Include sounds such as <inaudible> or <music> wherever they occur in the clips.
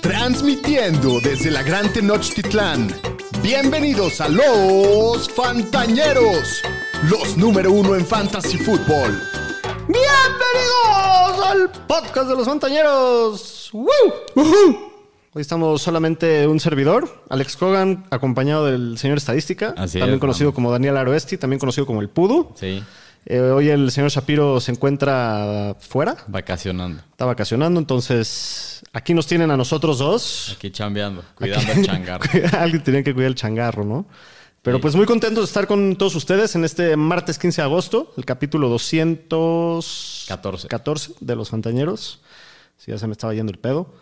Transmitiendo desde la Gran Tenochtitlán. Bienvenidos a los Fantañeros, los número uno en Fantasy Football. Bienvenidos al podcast de los Fantañeros. ¡Woo! Hoy estamos solamente un servidor, Alex Cogan, acompañado del señor Estadística, Así también es, conocido como Daniel Aroesti, también conocido como el Pudu. Sí, Eh, hoy el señor Shapiro se encuentra fuera, vacacionando. está vacacionando, entonces aquí nos tienen a nosotros dos. Aquí chambeando, cuidando el changarro. <laughs> Alguien tenía que cuidar el changarro, ¿no? Pero pues muy contentos de estar con todos ustedes en este martes 15 de agosto, el capítulo 214 14. de Los Fantañeros. Sí, ya se me estaba yendo el pedo.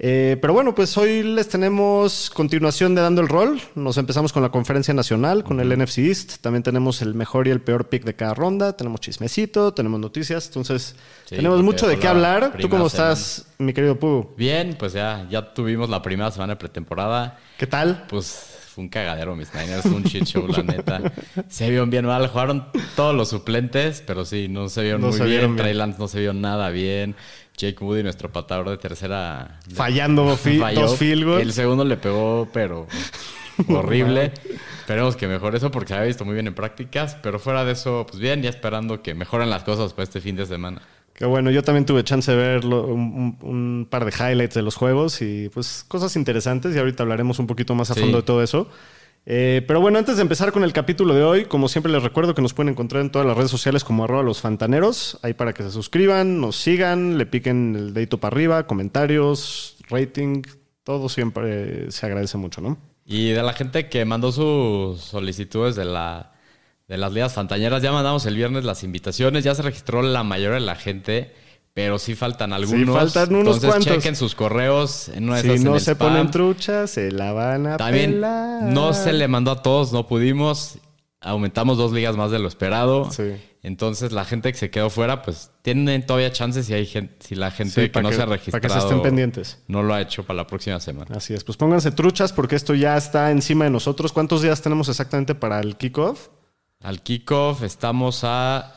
Eh, pero bueno, pues hoy les tenemos continuación de Dando el Rol. Nos empezamos con la conferencia nacional, con el NFC East. También tenemos el mejor y el peor pick de cada ronda. Tenemos chismecito, tenemos noticias. Entonces, Sí, tenemos mucho de qué la hablar. ¿Tú cómo estás, mi querido Pu? Bien, pues ya, ya tuvimos la primera semana de pretemporada. ¿Qué tal? Pues fue un cagadero, mis Niners, fue un shit show, la neta. Se vieron bien mal, jugaron todos los suplentes, pero sí, no se vieron No muy se bien. bien. Trey Lance no se vio nada bien. Jake Moody, nuestro patador de tercera, Fallando fi- falló. dos field goals. El segundo le pegó, pero <laughs> horrible. Esperemos que mejore eso porque se había visto muy bien en prácticas. Pero fuera de eso, pues bien, ya esperando que mejoren las cosas para este fin de semana. Qué bueno, yo también tuve chance de ver lo- un, par de highlights de los juegos y pues cosas interesantes y ahorita hablaremos un poquito más a Sí. fondo de todo eso. Eh, pero bueno, antes de empezar con el capítulo de hoy, como siempre les recuerdo que nos pueden encontrar en todas las redes sociales como arroba los fantaneros, ahí para que se suscriban, nos sigan, le piquen el dedito para arriba, comentarios, rating, todo siempre se agradece mucho, ¿no? Y de la gente que mandó sus solicitudes de, la, de las ligas fantañeras, ya mandamos el viernes las invitaciones. Ya se registró la mayoría de la gente, pero sí faltan algunos. faltan unos Entonces cuantos. chequen sus correos. En una de Si en no se spam. ponen truchas, se la van a También pelar. no se le mandó a todos, no pudimos. Aumentamos dos ligas más de lo esperado. Sí. Entonces la gente que se quedó fuera, pues tienen todavía chances si hay gente, si la gente Sí, que no que- se ha para que se registrado estén pendientes. no lo ha hecho para la próxima semana. Así es, pues pónganse truchas porque esto ya está encima de nosotros. ¿Cuántos días tenemos exactamente para el kickoff? Al kickoff estamos a.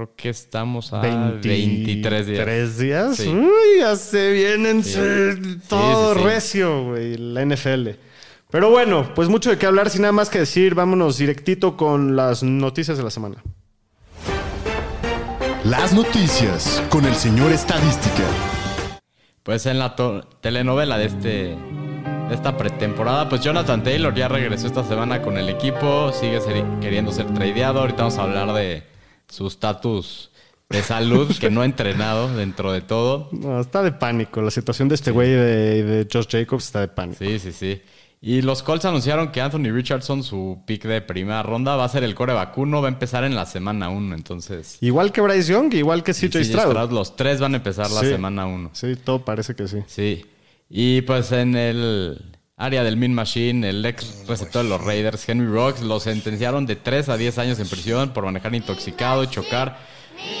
Creo que estamos a 20 23 días. ¿Tres días? Sí. Uy, ya se vienen Sí. se- Sí, todo sí, sí. recio, güey, la NFL. Pero bueno, pues mucho de qué hablar, sin nada más que decir, vámonos directito con las noticias de la semana. Las noticias con el señor Estadística. Pues en la telenovela de este. de esta pretemporada, pues Jonathan Taylor ya regresó esta semana con el equipo. Sigue ser- queriendo ser tradeado. Ahorita vamos a hablar de su estatus de salud, que no ha entrenado dentro de todo. No, está de pánico, la situación de este güey de, de Josh Jacobs está de pánico. Sí, sí, sí. Y los Colts anunciaron que Anthony Richardson, su pick de primera ronda, va a ser el core vacuno, va a empezar en la semana 1. Entonces, Igual que Bryce Young, igual que CJ CJ Stroud. Stroud, los tres van a empezar la Sí. semana 1. Sí, todo parece que sí. Sí. Y pues en el área del Min Machine, el ex receptor de los Raiders, Henry Rocks, lo sentenciaron de 3 a 10 años en prisión por manejar intoxicado y chocar,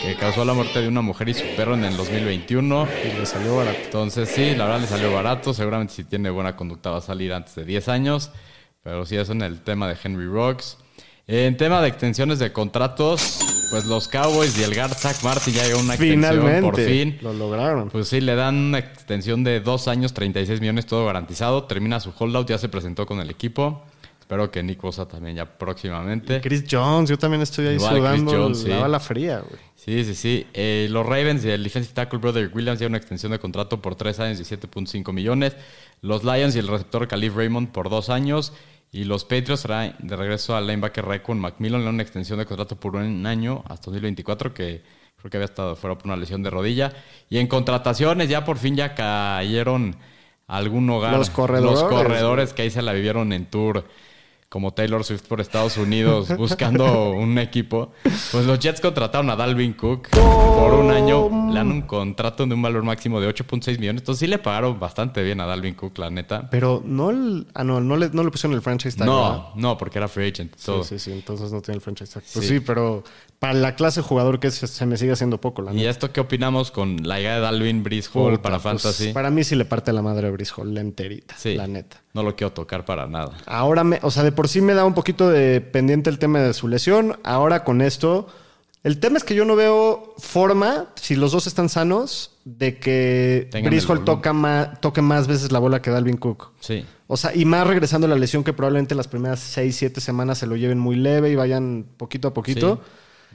que causó la muerte de una mujer y su perro en el 2021. Y le salió barato. Entonces sí, la verdad le salió barato. Seguramente si tiene buena conducta va a salir antes de 10 años. Pero sí, eso en el tema de Henry Rocks. En tema de extensiones de contratos, pues los Cowboys y el guard Zach Martin ya llegó a una extensión Finalmente, por fin. lo lograron. Pues sí, le dan una extensión de dos años, 36 millones, todo garantizado. Termina su holdout, ya se presentó con el equipo. Espero que Nick Bosa también ya próximamente. Chris Jones, yo también estoy ahí Igual Chris sudando Jones, la sí. bala fría, güey. Sí, sí, sí. Eh, los Ravens y el defensive tackle Brother Williams ya una extensión de contrato por tres años y 7.5 millones. Los Lions y el receptor Calif Raymond por dos años. Y los Patriots traen de regreso al linebacker Raekwon Macmillan le dan una extensión de contrato por un año hasta 2024 que creo que había estado fuera por una lesión de rodilla. Y en contrataciones ya por fin ya cayeron a algún hogar. Los corredores, Los corredores que ahí se la vivieron en tour como Taylor Swift por Estados Unidos <laughs> buscando un equipo. Pues los Jets contrataron a Dalvin Cook por un año. Le dan un contrato de un valor máximo de 8.6 millones. Entonces sí le pagaron bastante bien a Dalvin Cook, la neta. Pero no, el- ah, no, no, le, no le pusieron el franchise tag. ¿verdad? No, no, porque era free agent. Todo. Sí, sí, sí, entonces no tiene el franchise tag. Pues Sí. sí, pero para la clase de jugador que es, se me sigue haciendo poco, la ¿Y neta. esto qué opinamos con la llegada de Dalvin Breeze Hall Puta, para pues, Fantasy? para mí sí le parte la madre a Brice Hall, la enterita, Sí. la neta. No lo quiero tocar para nada. Ahora, me, o sea, de por sí me da un poquito de pendiente el tema de su lesión. Ahora con esto, el tema es que yo no veo forma, si los dos están sanos, de que Tengan Brice el Hall volumen. toca más, toque más veces la bola que Dalvin Cook. Sí. O sea, y más regresando a la lesión que probablemente las primeras 6, 7 semanas se lo lleven muy leve y vayan poquito a poquito.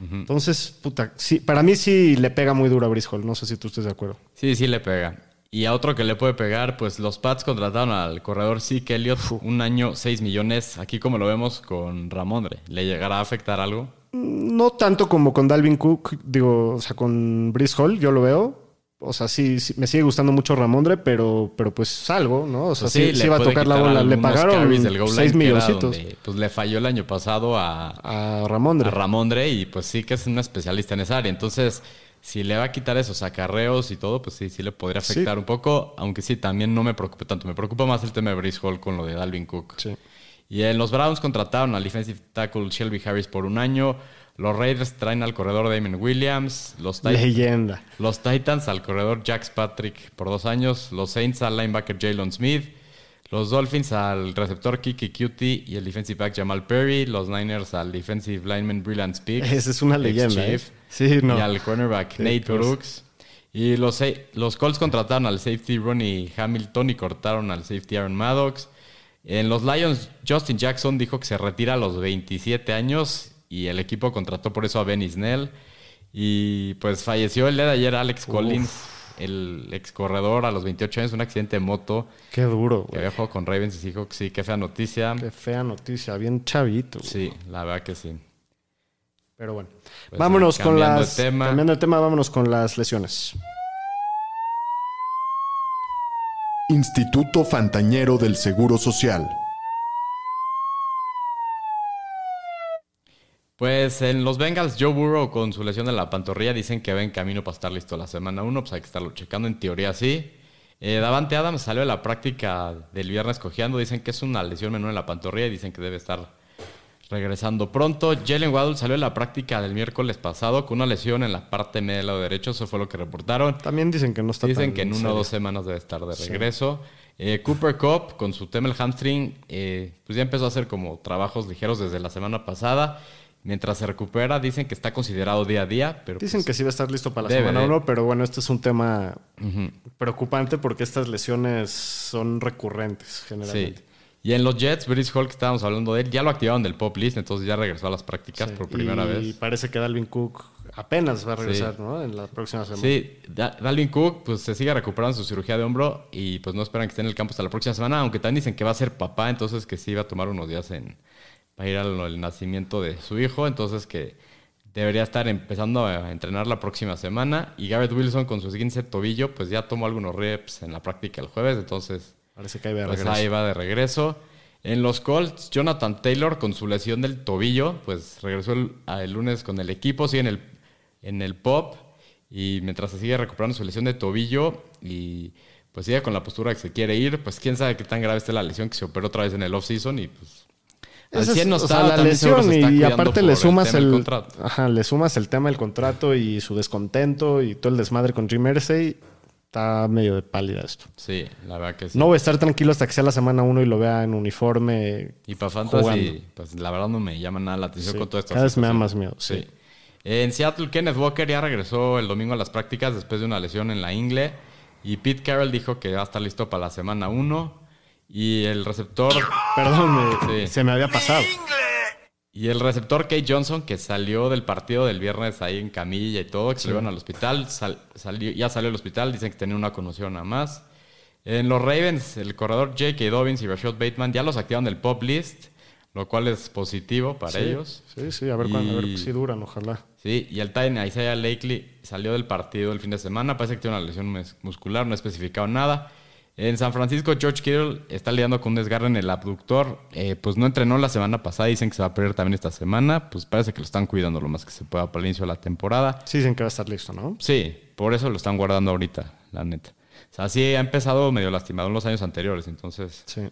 Entonces, puta, sí, para mí sí le pega muy duro a Brice Hall. No sé si tú estés de acuerdo. Sí, sí le pega. Y a otro que le puede pegar, pues los Pats contrataron al corredor Zeke Elliott un año, 6 millones. Aquí como lo vemos con Ramondre. ¿Le llegará a afectar algo? No tanto como con Dalvin Cook, digo, o sea, con Brice Hall, yo lo veo. O sea, sí, sí, me sigue gustando mucho Ramondre, pero, pero pues algo, ¿no? O sea, Pues sí, sí le va a tocar la bola. Le pagaron carries del goal line 6 que era milloncitos donde, Pues le falló el año pasado a, a Ramondre. a Ramondre y pues sí que es un especialista en esa área. Entonces, si le va a quitar esos acarreos y todo, pues sí, sí le podría Sí. afectar un poco. Aunque sí, también no me preocupa tanto. Me preocupa más el tema de Brice Hall con lo de Dalvin Cook. Sí. Y en los Browns contrataron al defensive tackle Shelby Harris por un año. Los Raiders traen al corredor Damon Williams. Los, Tit- Leyenda. los Titans al corredor Jax Patrick por dos años. Los Saints al linebacker Jalen Smith. Los Dolphins al receptor Kiki Cutie y el defensive back Jamal Perry. Los Niners al defensive lineman Brilliant Speaks. <laughs> Esa es una leyenda. ¿eh? Sí, no. Y al cornerback Nate cosa. Brooks. Y los, los Colts contrataron al safety Ronnie Hamilton y cortaron al safety Aaron Maddox. En los Lions, Justin Jackson dijo que se retira a los 27 años y el equipo contrató por eso a Benny Snell. Y pues falleció el día de ayer Alex Collins, el ex corredor a los 28 años, un accidente de moto Qué duro, que güey. había jugado con Ravens y dijo que sí, qué fea noticia. Qué fea noticia. Bien chavito. güey. Sí, la verdad que sí. Pero bueno. Pues vámonos sí, con las. de tema. Cambiando de tema, vámonos con las lesiones. Instituto Fantañero del Seguro Social. Pues en los Bengals, Joe Burrow con su lesión de la pantorrilla dicen que va en camino para estar listo la semana 1. Pues hay que estarlo checando, en teoría sí. Eh, Davante Adams salió de la práctica del viernes cojeando. Dicen que es una lesión menor en la pantorrilla y dicen que debe estar regresando pronto. Jalen Waddle salió de la práctica del miércoles pasado con una lesión en la parte media del lado derecho. Eso fue lo que reportaron. También dicen que no está Dicen tan que en una o dos semanas debe estar de regreso. Eh, Cooper Cup, con su tema el hamstring, eh, pues ya empezó a hacer como trabajos ligeros desde la semana pasada. Mientras se recupera, dicen que está considerado día a día, pero Dicen pues, que sí va a estar listo para la debe semana de. 1, pero bueno, este es un tema preocupante porque estas lesiones son recurrentes sí. generalmente. Y en los Jets, Brice Hall, que estábamos hablando de él, ya lo activaron del pop list, entonces ya regresó a las prácticas Sí. por primera y vez. parece que Dalvin Cook apenas va a regresar, Sí. ¿no? En la próxima semana. Sí, Da- Dalvin Cook pues se sigue recuperando su cirugía de hombro y pues no esperan que esté en el campo hasta la próxima semana, aunque también dicen que va a ser papá, entonces que sí va a tomar unos días en para ir al nacimiento de su hijo, entonces que debería estar empezando a entrenar la próxima semana y Garrett Wilson con su 15 tobillo pues ya tomó algunos reps en la práctica el jueves, entonces Parece que ahí va de pues regreso. ahí va de regreso. En los Colts, Jonathan Taylor con su lesión del tobillo, pues regresó el, lunes con el equipo, sigue en el, en el pop y mientras se sigue recuperando su lesión de tobillo y pues sigue con la postura que se quiere ir, pues quién sabe qué tan grave esté la lesión que se operó otra vez en el off-season y pues al Esa es, 100 no o está, sea, la lesión está y aparte le el sumas el, contrato. ajá, le sumas el tema del contrato y su descontento y todo el desmadre con Jim Irsay, está medio de pálida esto. Sí, la verdad que sí. No voy a estar tranquilo hasta que sea la semana 1 y lo vea en uniforme. Y para Fantasy, jugando. pues la verdad no me llama nada la atención Sí, con todo esto. cada vez me da más miedo, sí. Sí. En Seattle, Kenneth Walker ya regresó el domingo a las prácticas después de una lesión en la ingle. Y Pete Carroll dijo que va a estar listo para la semana 1. Y el receptor. Perdón, me- Sí. se me había pasado. Y el receptor Kate Johnson, que salió del partido del viernes ahí en camilla y todo, que se lo iban al hospital, sal- salió, ya salió del hospital, dicen que tenía una conmoción nada más. En los Ravens, el corredor J.K. Dobbins y Rashad Bateman ya los activaron del pop list, lo cual es positivo para Sí, ellos. Sí, sí, a ver, a ver si duran, ojalá. Sí, y el Titan Isaiah Lakely salió del partido el fin de semana. Parece que tiene una lesión mus- muscular, no ha especificado nada. En San Francisco, George Kittle está lidiando con un desgarre en el abductor. Eh, pues no entrenó la semana pasada, dicen que se va a perder también esta semana. Pues parece que lo están cuidando lo más que se pueda para el inicio de la temporada. Sí, dicen que va a estar listo, ¿no? Sí, por eso lo están guardando ahorita, la neta. O sea, sí ha empezado medio lastimado en los años anteriores, entonces Sí.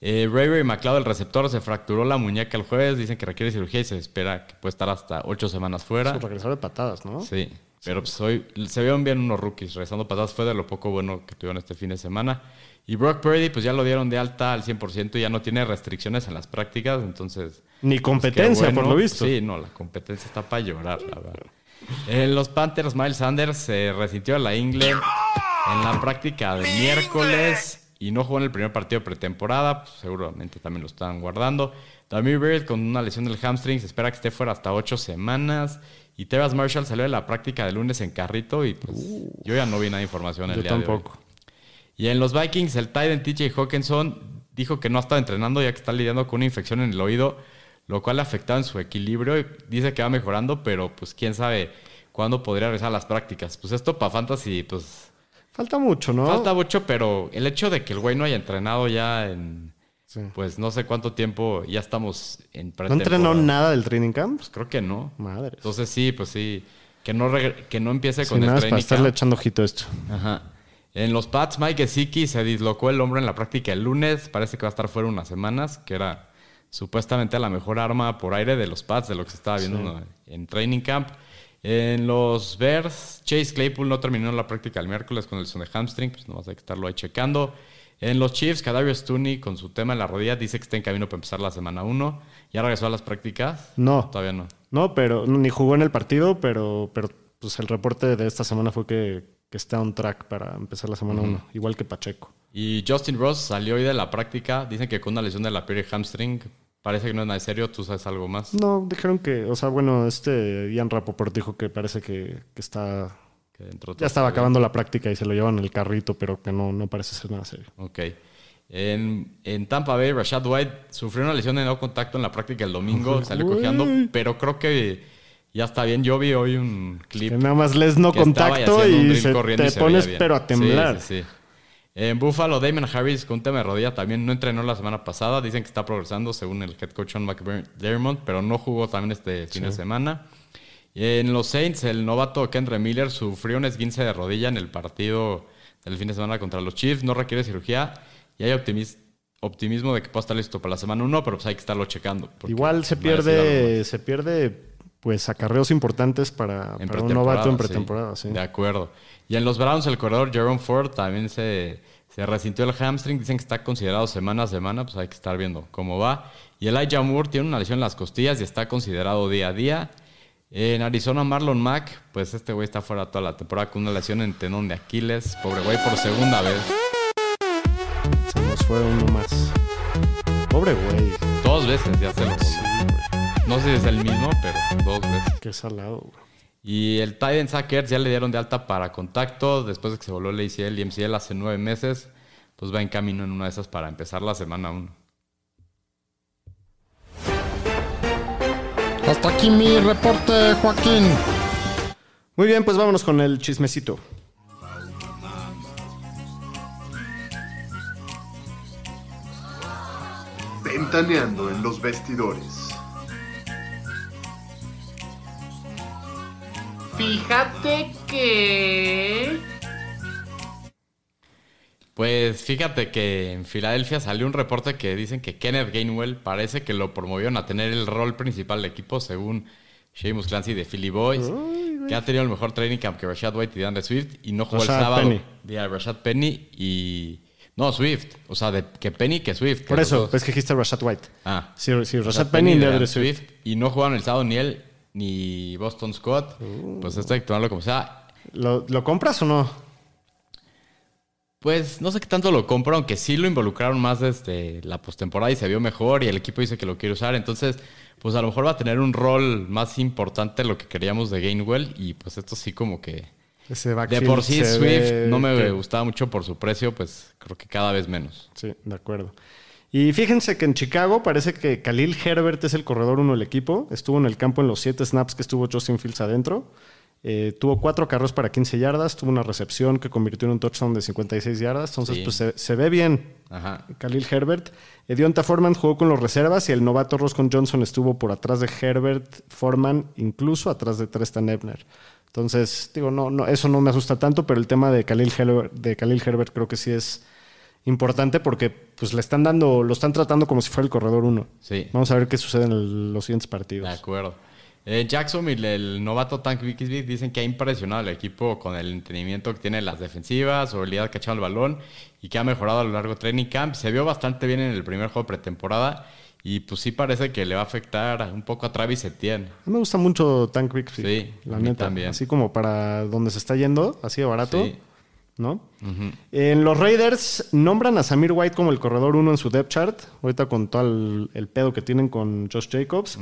eh, Ray Ray McLeod, el receptor, se fracturó la muñeca el jueves. Dicen que requiere cirugía y se espera que puede estar hasta ocho semanas fuera. Su regresar de patadas, ¿no? Sí, pero pues hoy se vieron bien unos rookies regresando patadas. Fue de lo poco bueno que tuvieron este fin de semana. Y Brock Purdy, pues ya lo dieron de alta al 100% y ya no tiene restricciones en las prácticas. Entonces, Ni pues, competencia, qué bueno. por lo visto. Sí, no, la competencia está para llorar, la verdad. En los Panthers, Miles Sanders se resintió a la ingle en la práctica de miércoles y no jugó en el primer partido de pretemporada. Pues, seguramente también lo están guardando. Tamir Bird con una lesión del hamstring se espera que esté fuera hasta ocho semanas. Y Terrace Marshall salió de la práctica de lunes en carrito y pues yo ya no vi nada de información el Yo día de hoy. tampoco. Y en los Vikings, el Titan TJ Hawkinson dijo que no ha estado entrenando ya que está lidiando con una infección en el oído, lo cual le ha afectado en su equilibrio. y Dice que va mejorando, pero pues quién sabe cuándo podría regresar a las prácticas. Pues esto para Fantasy, pues Falta mucho, ¿no? falta mucho, pero el hecho de que el güey no haya entrenado ya en, Sí. pues no sé cuánto tiempo, ya estamos en ¿No pretemporada. entrenó nada del training camp? Pues creo que no. Madre. Entonces sí, pues sí. Que no, que no empiece con el nada más para training estarle camp. echando ojito esto. Ajá. En los Pats, Mike Gesicki se dislocó el hombro en la práctica el lunes. Parece que va a estar fuera unas semanas, que era supuestamente la mejor arma por aire de los Pats, de lo que se estaba viendo en training camp. En los Bears, Chase Claypool no terminó la práctica el miércoles con el son de hamstring, pues no vas a estarlo ahí checando. En los Chiefs, Kadarius Tooney con su tema en la rodilla dice que está en camino para empezar la semana 1. ¿Ya regresó a las prácticas? No. Todavía no. No, pero ni jugó en el partido, pero, pero pues el reporte de esta semana fue que, que está on track para empezar la semana 1, igual que Pacheco. Y Justin Ross salió hoy de la práctica. Dicen que con una lesión de la y hamstring. Parece que no es nada serio. ¿Tú sabes algo más? No, dijeron que, o sea, bueno, este Ian Rapoport dijo que parece que, que está, Que ya estaba acabando la práctica y se lo llevan en el carrito, pero que no, no parece ser nada serio. Ok. En, en Tampa Bay, Rashad White sufrió una lesión de no contacto en la práctica el domingo. Salió cojeando, pero creo que ya está bien. Yo vi hoy un clip. Que nada más les no contacto y se, te y se veía pones pero a temblar. Sí, sí, sí. En Buffalo, Damon Harris con un tema de rodilla también no entrenó la semana pasada. Dicen que está progresando según el head coach Sean McDermott, pero no jugó también este fin de semana. En los Saints, el novato Kendra Miller sufrió un esguince de rodilla en el partido del fin de semana contra los Chiefs. No requiere cirugía y hay optimis- optimismo de que pueda estar listo para la semana 1, pero pues hay que estarlo checando. Igual se pierde, se pierde pues acarreos importantes para, un novato en pretemporada. Sí. De acuerdo. Y en los Browns, el corredor Jerome Ford también se, se resintió el hamstring. Dicen que está considerado semana a semana, pues hay que estar viendo cómo va. Y Elijah Moore tiene una lesión en las costillas y está considerado día a día. En Arizona, Marlon Mack, pues este güey está fuera toda la temporada con una lesión en tendón de Aquiles. Pobre güey, por segunda vez. Se nos fue uno más. Pobre güey, Dos veces ya se lo voló. No sé si es el mismo, pero dos veces. qué salado, güey. Y el Titan Sackers ya le dieron de alta para contacto después de que se voló el ACL y MCL hace nueve meses. Pues va en camino en una de esas para empezar la semana 1. Hasta aquí mi reporte, Joaquín. Muy bien, pues vámonos con el chismecito. Ventaneando en los vestidores. Fíjate que... Pues fíjate que en Filadelfia salió un reporte que dicen que Kenneth Gainwell parece que lo promovieron a tener el rol principal del equipo según Seamus Clancy de Philly Boys, que ha tenido el mejor training camp que Rashad White y DeAndre Swift y no jugó Rashad el sábado. Penny. Día Rashad Penny y... No, Swift. O sea, de, que Penny que Swift. que Por eso, pues que dijiste Rashad White. Ah. Sí, sí Rashad Penny y de DeAndre Andrew Swift. Y no jugaron el sábado ni él ni Boston Scott. Pues esto hay que tomarlo como sea. ¿Lo, lo compras o no? Pues no sé qué tanto lo compro, aunque sí lo involucraron más desde la postemporada y se vio mejor y el equipo dice que lo quiere usar. Entonces, pues a lo mejor va a tener un rol más importante de lo que queríamos de Gainwell. Y pues esto sí como que... Ese De por sí Swift ve no me gustaba mucho por su precio, pues creo que cada vez menos. Sí, de acuerdo. Y fíjense que en Chicago parece que Khalil Herbert es el corredor uno del equipo. Estuvo en el campo en los siete snaps que estuvo Justin Fields adentro. Eh, tuvo cuatro carros para 15 yardas. Tuvo una recepción que convirtió en un touchdown de 56 yardas. Entonces, Sí. pues se, se ve bien Ajá. Khalil Herbert. Edionta Foreman jugó con los reservas y el novato Roscoe Johnson estuvo por atrás de Herbert, Foreman, incluso atrás de Trestan Ebner. Entonces, digo, no, no, eso no me asusta tanto, pero el tema de Khalil, Herbert, de Khalil Herbert creo que sí es importante porque pues le están dando, lo están tratando como si fuera el corredor uno. Sí. Vamos a ver qué sucede en el- los siguientes De partidos. acuerdo. Eh, Jacksonville, el novato Tank Bigsby, dicen que ha impresionado al equipo con el entendimiento que tiene en las defensivas, su habilidad de cachar el balón y que ha mejorado a lo largo del training camp. Se vio bastante bien en el primer juego de pretemporada Y pues sí parece que le va a afectar un poco a Travis Etienne. A mí me gusta mucho Tank Bigsby. Sí, la a mí neta. también. Así como para donde se está yendo, así de barato. Sí. ¿No? En los Raiders nombran a Samir White como el corredor uno en su depth chart. Ahorita con todo el, el pedo que tienen con Josh Jacobs.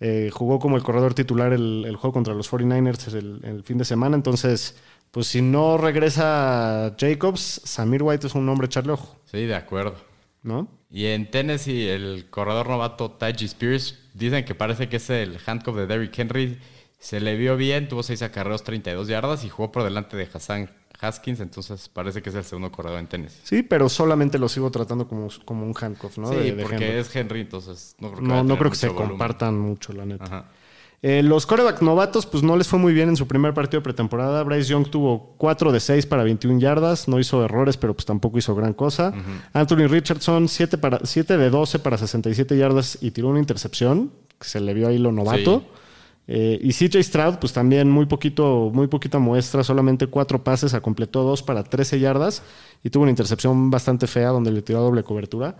Eh, jugó como el corredor titular el, el juego contra los 49ers el, el fin de semana. Entonces, pues si no regresa Jacobs, Samir White es un nombre echarle ojo. Sí, de acuerdo. ¿No? Y en Tennessee, el corredor novato Taji Spears, dicen que parece que es el handcuff de Derrick Henry. Se le vio bien, tuvo 6 acarreos, 32 yardas y jugó por delante de Hassan Haskins, entonces parece que es el segundo corredor en Tennessee. Sí, pero solamente lo sigo tratando como, como un handcuff, ¿no? sí, De- de porque Henry. es Henry, entonces no creo que, No, creo que se volumen. compartan mucho, la neta. Ajá. Eh, los coreback novatos, pues no les fue muy bien en su primer partido de pretemporada. Bryce Young tuvo 4 de 6 para 21 yardas, no hizo errores, pero pues tampoco hizo gran cosa. Anthony Richardson, 7, para, 7 de 12 para 67 yardas y tiró una intercepción, que se le vio ahí lo novato. Sí. Eh, y CJ Stroud, pues también muy poquito, muy poquita muestra, solamente 4 pases, a completó 2 para 13 yardas y tuvo una intercepción bastante fea donde le tiró doble cobertura.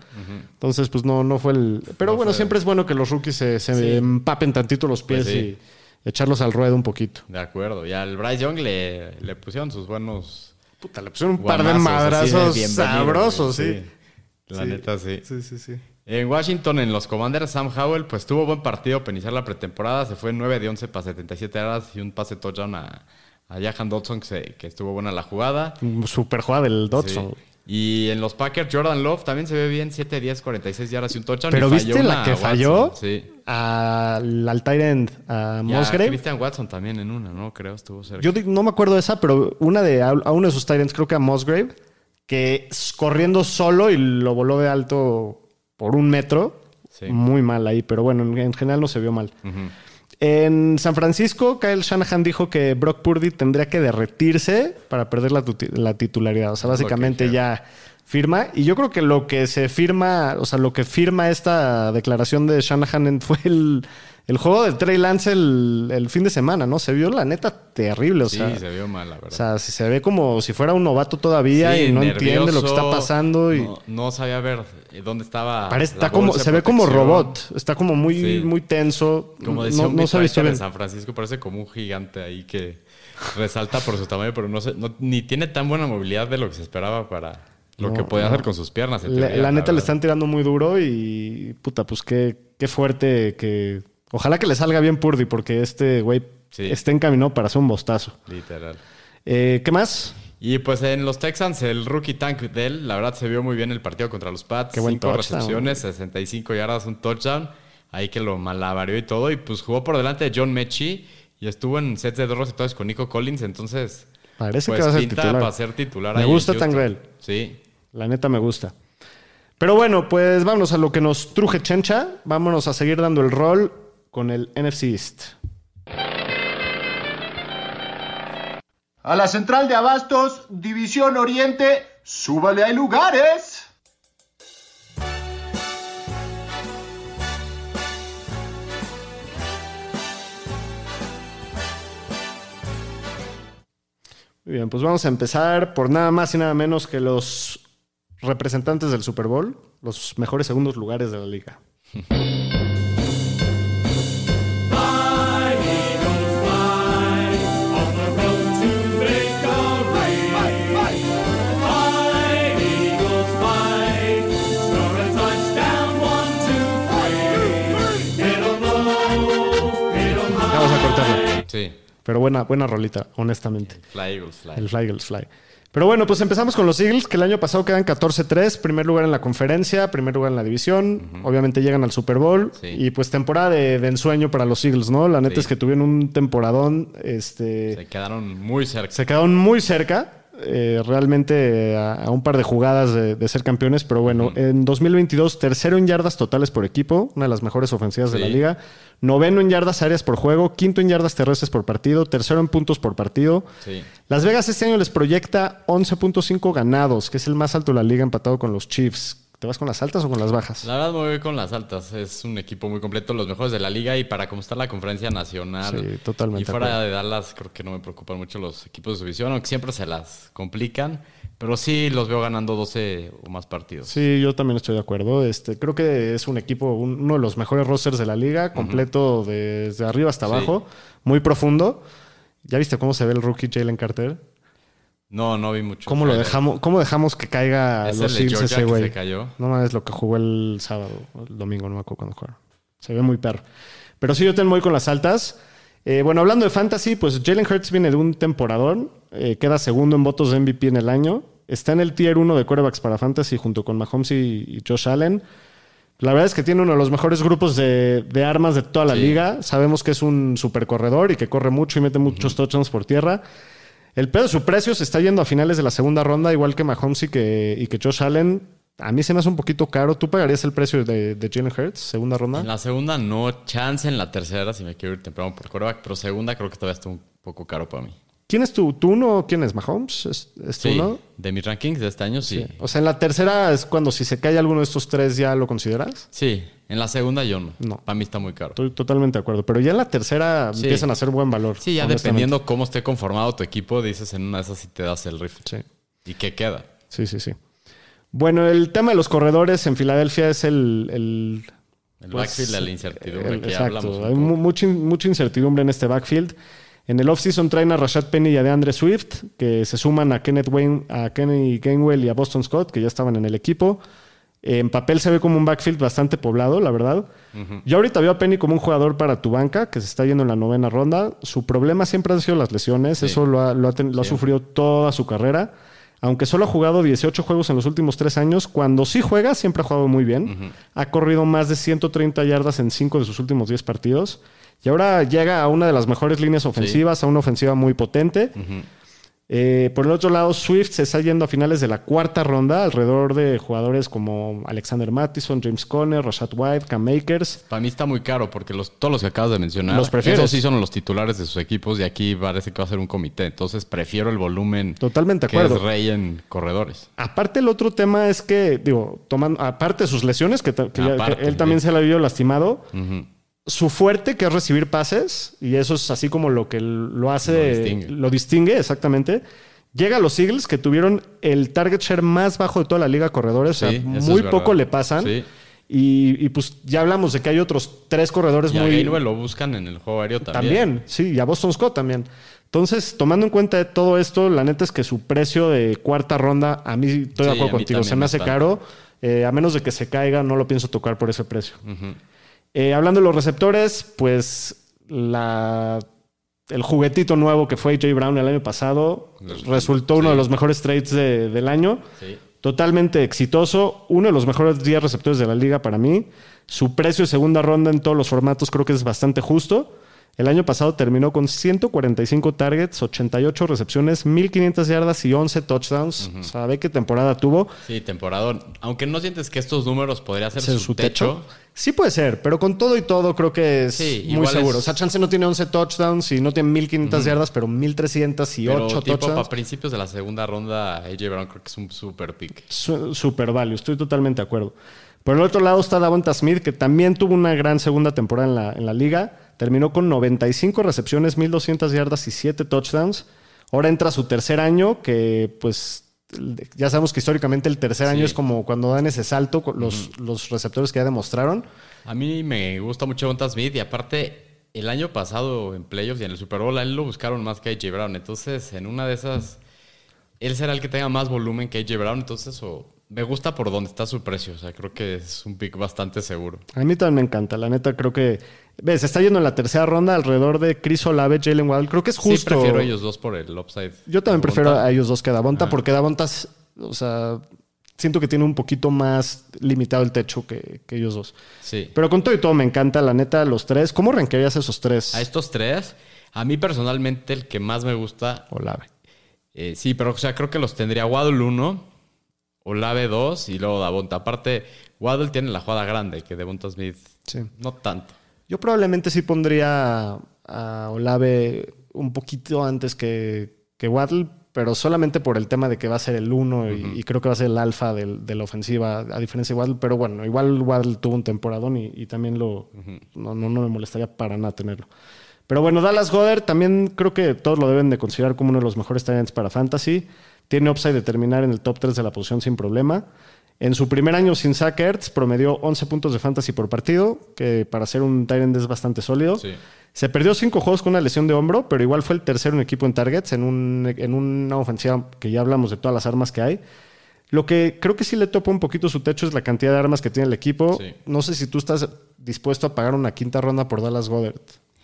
Entonces, pues no, no fue el. Pero No bueno, fue- siempre es bueno que los rookies se, se Sí. empapen tantito los pies Pues sí. y echarlos al ruedo un poquito. De acuerdo. Y al Bryce Young le, le pusieron sus buenos Puta, le pusieron un par de guamazos, así de madrazos sabrosos, güey. sí. La Sí. neta, sí. Sí, sí, sí. En Washington, en los Commanders, Sam Howell, pues tuvo buen partido para iniciar la pretemporada. Se fue 9 de 11 para 77 yardas y un pase touchdown a, a Jahan Dodson, que, se- que estuvo buena la jugada. Super jugada del Dodson. Sí. Y en los Packers, Jordan Love también se ve bien, 7 10, 46 yardas y un touchdown. Pero y ¿viste falló la que falló? Sí. Al, al tight end, a Y a Musgrave. Christian Watson también en una, ¿no? Creo, estuvo cerca. Yo no me acuerdo de esa, pero una de a uno de sus Tyrants, creo que a Musgrave, que corriendo solo y lo voló de alto por un metro. Sí. Muy mal ahí, pero bueno, en, en general no se vio mal. En San Francisco, Kyle Shanahan dijo que Brock Purdy tendría que derretirse para perder la, titularidad. O sea, básicamente ya firma. Y yo creo que lo que se firma, o sea, lo que firma esta declaración de Shanahan <laughs> fue el, el juego de Trey Lance el, el fin de semana, ¿no? Se vio la neta terrible. O sí, sea, se vio mal, la verdad. o sea, se ve como si fuera un novato todavía Sí, y no entiende lo que está pasando. Y No, no sabía ver eh, dónde estaba. parece, está como, se ve como robot. Está como muy, Sí. muy tenso. Como decía no, un no se en San Francisco, parece como un gigante ahí que resalta por su tamaño, pero no, sé, no- ni tiene tan buena movilidad de lo que se esperaba para lo No, que podía hacer con sus piernas. en La, teoría, la neta le están tirando muy duro y puta, pues qué, qué fuerte que... Ojalá que le salga bien Purdy porque este güey Sí. está encaminado para hacer un bostazo. Literal. Eh, ¿Qué más? Y pues en los Texans, el rookie Tank Dell, la verdad se vio muy bien el partido contra los Pats. Qué buen Cinco touchdown. recepciones, 65 yardas, un touchdown. Ahí que lo malavarió y todo. Y pues jugó por delante de John Mechie y estuvo en sets de dos receptores con Nico Collins. Entonces, Parece pues que va a ser titular. para ser titular. Me ahí gusta. Tangrel. Sí. La neta me gusta. Pero bueno, pues vámonos a lo que nos truje Chencha. Vámonos a seguir dando el rol con el NFC East. A la central de Abastos, División Oriente, súbale hay lugares. Muy bien, pues vamos a empezar por nada más y nada menos que los representantes del Super Bowl, los mejores segundos lugares de la liga. <laughs> Sí. Pero buena, buena rolita, honestamente. Fly Eagles Fly. El Fly Eagles Fly. Pero bueno, pues empezamos con los Eagles, que el año pasado quedan 14-3, primer lugar en la conferencia, primer lugar en la división, obviamente llegan al Super Bowl Sí. y pues temporada de, de ensueño para los Eagles, ¿no? La neta Sí. es que tuvieron un temporadón, este, Se quedaron muy cerca. se quedaron muy cerca, eh, realmente a, a un par de jugadas de, de ser campeones, pero bueno, en 2022 tercero en yardas totales por equipo, una de las mejores ofensivas de la liga, noveno en yardas áreas por juego, quinto en yardas terrestres por partido, tercero en puntos por partido. Sí. Las Vegas este año les proyecta 11.5 ganados, que es el más alto de la liga empatado con los Chiefs. ¿Te vas con las altas o con las bajas? La verdad me voy con las altas. Es un equipo muy completo, los mejores de la liga y para cómo está la conferencia nacional. Sí, totalmente Y fuera acuerdo. de Dallas creo que no me preocupan mucho los equipos de su división, aunque siempre se las complican. Pero sí los veo ganando 12 o más partidos. Sí, yo también estoy de acuerdo. Este, creo que es un equipo, un- uno de los mejores rosters de la liga, completo desde arriba hasta Sí. abajo, muy profundo. ¿Ya viste cómo se ve el rookie Jalen Carter? No, no vi mucho. ¿Cómo lo dejamos, cómo dejamos que caiga Es los el de Eagles Georgia ese güey? No mames lo que jugó el sábado, o el domingo, no me acuerdo cuándo jugaron. Se ve muy perro. Pero sí, yo tengo muy con las altas. Eh, bueno, hablando de fantasy, pues Jalen Hurts viene de un temporadón. eh, queda segundo en votos de MVP en el año. Está en el tier 1 de quarterbacks para fantasy junto con Mahomes y, y Josh Allen. La verdad es que tiene uno de los mejores grupos de, de armas de toda la Sí. liga. Sabemos que es un super corredor y que corre mucho y mete muchos touchdowns por tierra. El pedo de su precio se está yendo a finales de la segunda ronda, igual que Mahomes y que, y que Josh Allen. A mí se me hace un poquito caro. ¿Tú pagarías el precio de, de Jalen Hurts, segunda ronda? En la segunda no, chance en la tercera si me quiero ir temprano por coreback, pero segunda creo que todavía está un poco caro para mí. ¿Quién es tu, tú uno? ¿Quién es Mahomes? ¿Es, es Sí, uno? de mis rankings de este año sí. O sea, en la tercera es cuando si se cae alguno de estos tres ya lo consideras. Sí, en la segunda yo no. No. Para mí está muy caro. Estoy totalmente de acuerdo. Pero ya en la tercera Sí. empiezan a hacer buen valor. Sí, ya dependiendo cómo esté conformado tu equipo, dices en una de esas si te das el rifle. Sí. ¿Y qué queda? Sí, sí, sí. Bueno, el tema de los corredores en Filadelfia es el, el El Pues, backfield de la incertidumbre el- que ya hablamos. exacto. un Hay mucha, mucha incertidumbre en este backfield. En el offseason traen a Rashad Penny y a DeAndre Swift, que se suman a Kenneth Wayne, a Kenny Gainwell y a Boston Scott, que ya estaban en el equipo. En papel se ve como un backfield bastante poblado, la verdad. Yo ahorita veo a Penny como un jugador para tu banca, que se está yendo en la novena ronda. Su problema siempre han sido las lesiones. Eso lo ha, lo ha ten- lo ha Sí. sufrido toda su carrera. Aunque solo ha jugado 18 juegos en los últimos tres años, cuando sí juega, siempre ha jugado muy bien. Ha corrido más de 130 yardas en 5 de sus últimos 10 partidos. Y ahora llega a una de las mejores líneas ofensivas, a una ofensiva muy potente. Eh, por el otro lado, Swift se está yendo a finales de la cuarta ronda, alrededor de jugadores como Alexander Mattison, James Conner, Rashad White, Cam Makers. Para mí está muy caro porque los, todos los que acabas de mencionar, Los prefieres. esos sí son los titulares de sus equipos y aquí parece que va a ser un comité. Entonces prefiero el volumen Totalmente que acuerdo. es rey en corredores. Aparte, el otro tema es que, digo, tomando, aparte de sus lesiones, que, ya- él también sí. se la vio lastimado. Su fuerte, que es recibir pases, y eso es así como lo que lo hace, Lo lo distingue. exactamente. Llega a los Eagles, que tuvieron el target share más bajo de toda la liga corredores, o sea, muy poco le pasan. Sí. Y, y, pues ya hablamos de que hay otros tres corredores Y a muy. Gainwell lo buscan en el juego aéreo también. También, sí, y a Boston Scott también. Entonces, tomando en cuenta de todo esto, la neta es que su precio de cuarta ronda, a mí estoy de acuerdo a contigo, se me hace bastante. caro. Eh, a menos de que se caiga, no lo pienso tocar por ese precio. Eh, hablando de los receptores, pues la, el juguetito nuevo que fue AJ Brown el año pasado Resultó, uno de los mejores trades de- del año. Sí. Totalmente exitoso, uno de los mejores 10 receptores de la liga para mí. Su precio de segunda ronda en todos los formatos creo que es bastante justo. El año pasado terminó con 145 targets, 88 recepciones, 1500 yardas y 11 touchdowns. ¿Sabe qué temporada tuvo? Sí, temporada. Aunque no sientes que estos números podría ser ¿Ese su, techo. Sí puede ser, pero con todo y todo creo que es Sí, muy seguro. es- O sea, Chance no tiene 11 touchdowns y no tiene 1500 yardas, pero 1300 y Pero 8 tipo touchdowns. para principios de la segunda ronda, AJ Brown creo que es un super pick. Su- Super value, estoy totalmente de acuerdo. Por el otro lado está Davonta Smith, que también tuvo una gran segunda temporada en la, en la liga. Terminó con 95 recepciones, 1200 yardas y 7 touchdowns. Ahora entra su tercer año, que pues ya sabemos que históricamente el tercer Sí. año es como cuando dan ese salto los, los receptores que ya demostraron. A mí me gusta mucho Bonta Smith y aparte el año pasado en playoffs y en el Super Bowl a él lo buscaron más que AJ Brown. Entonces, en una de esas, él será el que tenga más volumen que AJ Brown. Entonces, o- me gusta por donde está su precio. O sea, creo que es un pick bastante seguro. A mí también me encanta, la neta creo que... Ves, está yendo en la tercera ronda alrededor de Chris Olave, Jalen Waddle. Creo que es justo. Sí, prefiero a ellos dos por el upside. Yo también prefiero a ellos dos que a Davonta, porque Davonta, o sea, siento que tiene un poquito más limitado el techo que, que ellos dos. Sí. Pero con todo y todo me encanta, la neta, los tres. ¿Cómo rankearías esos tres? A estos tres, a mí personalmente el que más me gusta Olave. Eh, sí, pero o sea, creo que los tendría Waddle 1, Olave 2 y luego Davonta. Aparte, Waddle tiene la jugada grande, que Devonta Smith Sí. no tanto. Yo probablemente sí pondría a Olave un poquito antes que, que Waddle, pero solamente por el tema de que va a ser el uno y, y creo que va a ser el alfa del- de la ofensiva, a diferencia de Waddle. Pero bueno, igual Waddle tuvo un temporadón y, y también lo, no, no, no me molestaría para nada tenerlo. Pero bueno, Dallas Goddard también creo que todos lo deben de considerar como uno de los mejores talents para fantasy. Tiene upside de terminar en el top 3 de la posición sin problema. En su primer año sin Zach Ertz promedió 11 puntos de fantasy por partido, que para ser un end es bastante sólido. Sí. Se perdió cinco juegos con una lesión de hombro, pero igual fue el tercero en equipo en targets, en, un, en una ofensiva que ya hablamos de todas las armas que hay. Lo que creo que sí le topa un poquito su techo es la cantidad de armas que tiene el equipo. Sí. No sé si tú estás dispuesto a pagar una quinta ronda por Dallas Goddard.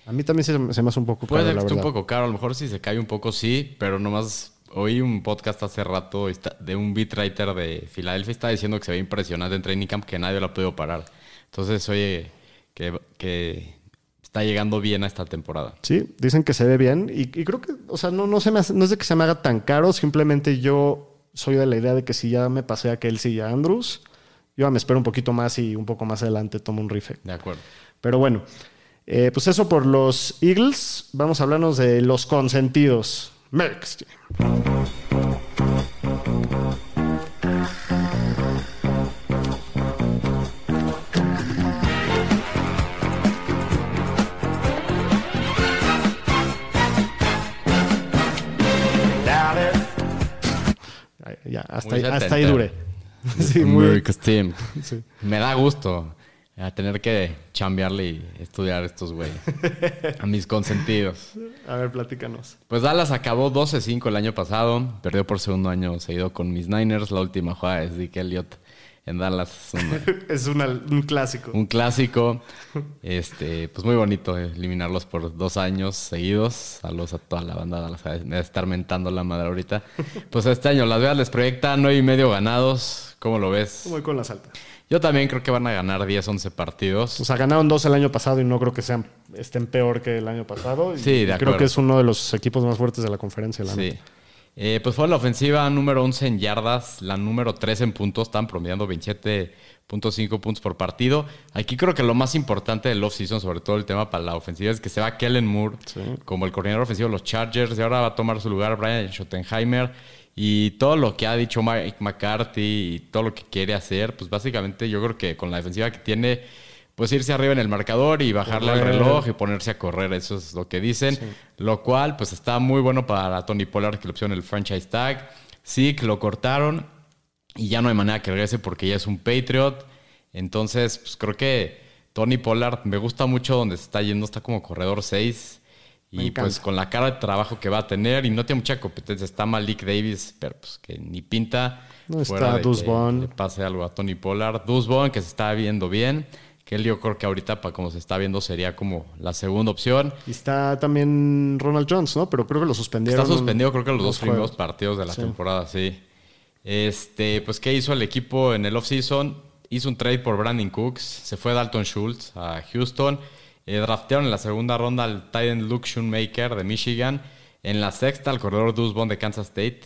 A mí también se, se me hace un poco Puede caro, esté un poco caro, a lo mejor si se cae un poco sí, pero nomás oí un podcast hace rato de un beat writer de Filadelfia, está diciendo que se ve impresionante en training camp, que nadie lo ha podido parar. Entonces, oye, que, que está llegando bien a esta temporada. Sí, dicen que se ve bien y, y creo que, o sea, no, no, se me hace- no es de que se me haga tan caro, simplemente yo soy de la idea de que si ya me pasé a Kelsey y a Andrews, yo me espero un poquito más y un poco más adelante tomo un rifle. De acuerdo. Pero bueno, eh, pues eso por los Eagles. Vamos a hablarnos de los consentidos. Ya, hasta, ahí, hasta ahí duré. <laughs> Sí, muy- <laughs> sí. Me da gusto eh, tener que chambearle y estudiar estos güeyes. A mis consentidos. <laughs> A ver, platícanos. Pues Dallas acabó 12-5 el año pasado. Perdió por segundo año seguido con mis Niners. La última jugada de Zeke Elliott en Dallas. Es un, <laughs> Es una- un clásico. un clásico. Este, pues muy bonito eliminarlos por dos años seguidos. Saludos a toda la banda de Dallas. Me estar mentando la madre ahorita. Pues este año Las Vegas les proyecta 9 y medio ganados. ¿Cómo lo ves? Voy con las altas. Yo también creo que van a ganar 10, 11 partidos. O sea, ganaron dos el año pasado y no creo que sean, estén peor que el año pasado. Y Sí, de Creo acuerdo. que es uno de los equipos más fuertes de la conferencia. La Sí. Eh, pues fue la ofensiva número 11 en yardas, la número 3 en puntos, están promediando 27.5 puntos por partido. Aquí creo que lo más importante del offseason, sobre todo el tema para la ofensiva, es que se va Kellen Moore como el coordinador ofensivo de los Chargers y ahora va a tomar su lugar Brian Schottenheimer. Y todo lo que ha dicho Mike McCarthy y todo lo que quiere hacer, pues básicamente yo creo que con la defensiva que tiene, pues irse arriba en el marcador y bajarle al reloj y ponerse a correr, eso es lo que dicen. Lo cual, pues está muy bueno para Tony Pollard que le pusieron el franchise tag. Sí, que lo cortaron y ya no hay manera que regrese porque ya es un Patriot. Entonces, pues creo que Tony Pollard me gusta mucho donde se está yendo, está como corredor 6. Me Y encanta. pues con la cara de trabajo que va a tener y no tiene mucha competencia. Está Malik Davis, pero pues que ni pinta. No fuera está de Deuce que le pase algo a Tony Pollard. Deuce Vaughn, que se está viendo bien. Que él yo creo que ahorita, para como se está viendo, sería como la segunda opción. Y está también Ronald Jones, ¿no? Pero creo que lo suspendieron. Está suspendido, creo que los dos primeros partidos de la Sí. temporada, sí. Este, pues, ¿qué hizo el equipo en el offseason? Hizo un trade por Brandon Cooks. Se fue Dalton Schultz a Houston. Eh, draftearon en la segunda ronda al Titan Luke Schoonmaker de Michigan. En la sexta, al corredor Deuce de Kansas State.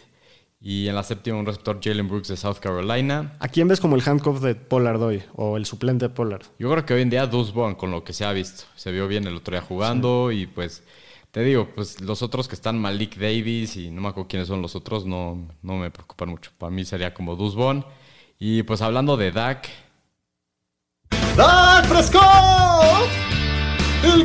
Y en la séptima, un receptor Jalen Brooks de South Carolina. ¿A quién ves como el handcuff de Pollard hoy? O el suplente de Pollard. Yo creo que hoy en día Deuce con lo que se ha visto, se vio bien el otro día jugando y pues te digo, pues los otros que están Malik Davis y no me acuerdo quiénes son los otros, no, no me preocupan mucho. Para mí sería como Deuce. Y pues hablando de Dak, ¡Dak Prescott!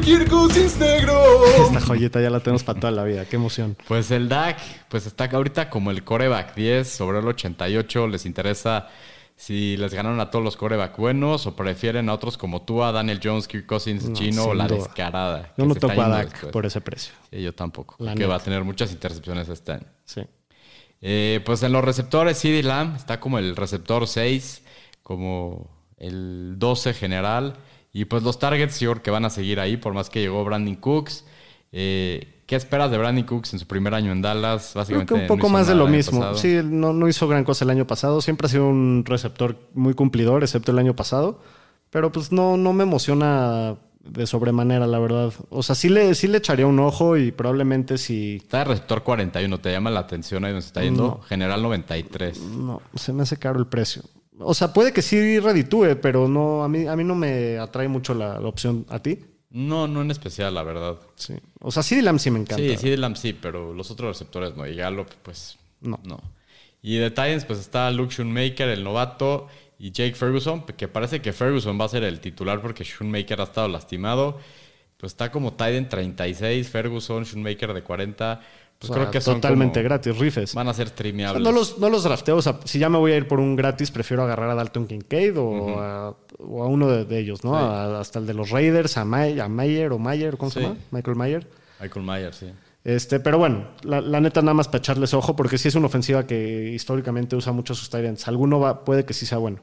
¡El Kirk Cousins negro! Esta joyeta ya la tenemos para toda la vida. Qué emoción. pues el Dak, pues está ahorita como el coreback 10 sobre el 88. Les interesa si les ganaron a todos los coreback buenos o prefieren a otros como tú, a Daniel Jones, Kirk Cousins, No, Chino o la duda. descarada. Yo que no toco a Dak después. por ese precio. Sí, yo tampoco. La que va a tener muchas intercepciones este año. Sí. Eh, pues en los receptores, CD Lamb está como el receptor 6, como el 12 general. Y pues los targets yo creo que van a seguir ahí, por más que llegó Brandon Cooks. Eh, ¿Qué esperas de Brandon Cooks en su primer año en Dallas? Creo Básicamente que un no poco más de lo mismo. pasado. Sí, no, no hizo gran cosa el año pasado. Siempre ha sido un receptor muy cumplidor, excepto el año pasado. Pero pues no, no me emociona de sobremanera, la verdad. O sea, sí le, sí le echaría un ojo y probablemente si... Está de receptor 41, ¿te llama la atención ahí donde se está yendo? General 93. No, se me hace caro el precio. O sea, puede que sí reditúe, pero no, a mí, a mí no me atrae mucho la, la opción a ti. No, no en especial, la verdad. Sí. O sea, sí, Lamb sí me encanta. Sí, sí, Lamb sí, pero los otros receptores no. Y Gallup, pues No. no. Y de Titans, pues está Luke Schoonmaker, el novato, y Jake Ferguson, que parece que Ferguson va a ser el titular porque Schoonmaker ha estado lastimado. Pues está como Titan 36, Ferguson, Schoonmaker de 40. Pues O sea, creo que son totalmente como- gratis, rifes. Van a ser O sea, streameables. no, los, no los drafteo. O sea, si ya me voy a ir por un gratis, prefiero agarrar a Dalton Kincaid o, a, o a uno de, de ellos, ¿no? Sí. A- hasta el de los Raiders, a, May- a Mayer o Mayer, ¿cómo se llama? Michael Mayer. Michael Myers, sí. Este, pero bueno, la, la neta nada más para echarles ojo, porque sí es una ofensiva que históricamente usa mucho sus Tyrants. Alguno va, puede que sí sea bueno.